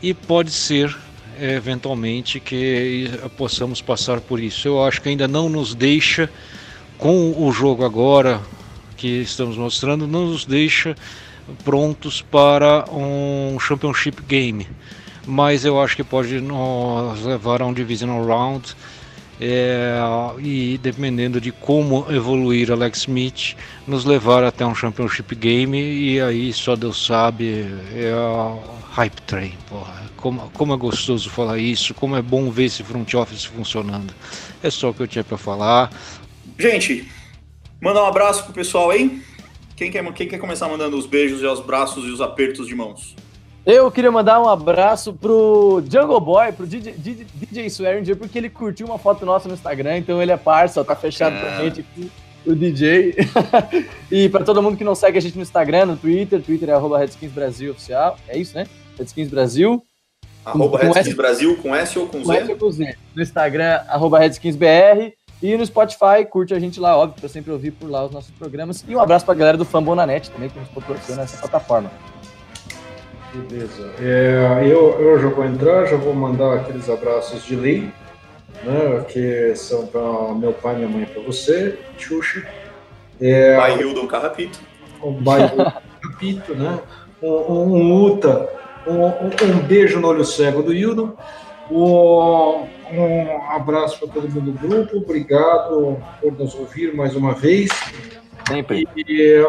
Speaker 6: e pode ser eventualmente que possamos passar por isso. Eu acho que ainda não nos deixa com o jogo agora que estamos mostrando não nos deixa prontos para um Championship Game, mas eu acho que pode nos levar a um Divisional Round. É, e dependendo de como evoluir Alex Smith, nos levar até um Championship Game e aí só Deus sabe é a hype train, porra. Como, como é gostoso falar isso, como é bom ver esse front office funcionando. É só o que eu tinha para falar.
Speaker 3: Gente, Mandar um abraço pro pessoal aí. Quem quer, quem quer começar mandando os beijos e os braços e os apertos de mãos?
Speaker 4: Eu queria mandar um abraço pro Jungle Boy, pro DJ, DJ, DJ Swearinger, porque ele curtiu uma foto nossa no Instagram, então ele é parça, tá fechado com a gente aqui, o DJ. e para todo mundo que não segue a gente no Instagram, no Twitter, Twitter é arroba Redskins Brasil Oficial, é isso, né? Redskins Brasil.
Speaker 3: Arroba Redskins S... Brasil com S ou com Z? Com S ou com Z.
Speaker 4: No Instagram, arroba RedskinsBR. E no Spotify, curte a gente lá, óbvio, para sempre ouvir por lá os nossos programas. E um abraço para a galera do Fambonanet também, que nos proporciona essa plataforma.
Speaker 5: Beleza. É, eu, eu já vou entrar, já vou mandar aqueles abraços de lei, né, que são para meu pai e minha mãe, para você, Xuxa.
Speaker 3: É, pai Hildon Carrapito.
Speaker 5: O pai Carrapito, né? Um, um, um Uta, um, um, beijo no olho cego do Hildon. Um abraço para todo mundo do grupo, obrigado por nos ouvir mais uma vez.
Speaker 4: Sempre.
Speaker 5: E,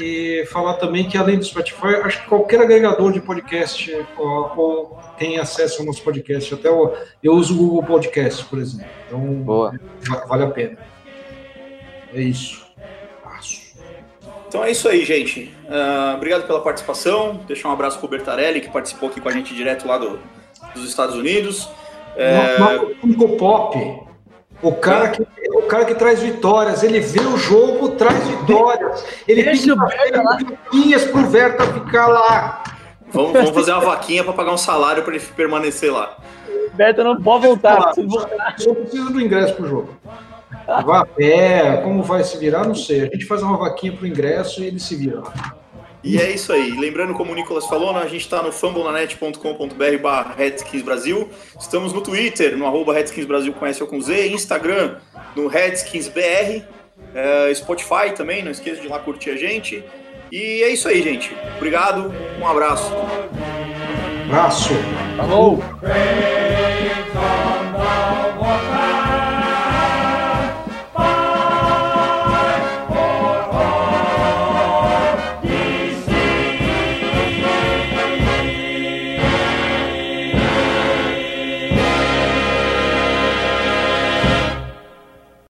Speaker 5: e, falar também que além do Spotify, acho que qualquer agregador de podcast ó, ó, tem acesso ao nosso podcast. Até o, eu uso o Google Podcast, por exemplo. Então
Speaker 4: Boa.
Speaker 5: vale a pena. É isso.
Speaker 3: Então é isso aí, gente. Uh, obrigado pela participação. Deixar um abraço pro Bertarelli, que participou aqui com a gente direto lá do, dos Estados Unidos.
Speaker 5: É... Funko Pop. O cara, que, o cara que traz vitórias, ele vê o jogo, traz vitórias. Ele
Speaker 4: Deixa
Speaker 5: fica vaquinhas pro Verta ficar lá.
Speaker 3: Vamos, vamos fazer uma vaquinha para pagar um salário para ele permanecer lá.
Speaker 4: Berta não pode voltar.
Speaker 5: Só precisa do ingresso pro jogo. Vá a pé, como vai se virar, não sei. A gente faz uma vaquinha pro ingresso e ele se vira.
Speaker 3: E é isso aí. Lembrando, como o Nicolas falou, né, a gente está no fumblenanet.com.br barra Brasil. Estamos no Twitter, no arroba Brasil com S ou com Z. Instagram, no RedskinsBR. É, Spotify também, não esqueça de ir lá curtir a gente. E é isso aí, gente. Obrigado, um abraço.
Speaker 5: Abraço.
Speaker 4: Falou.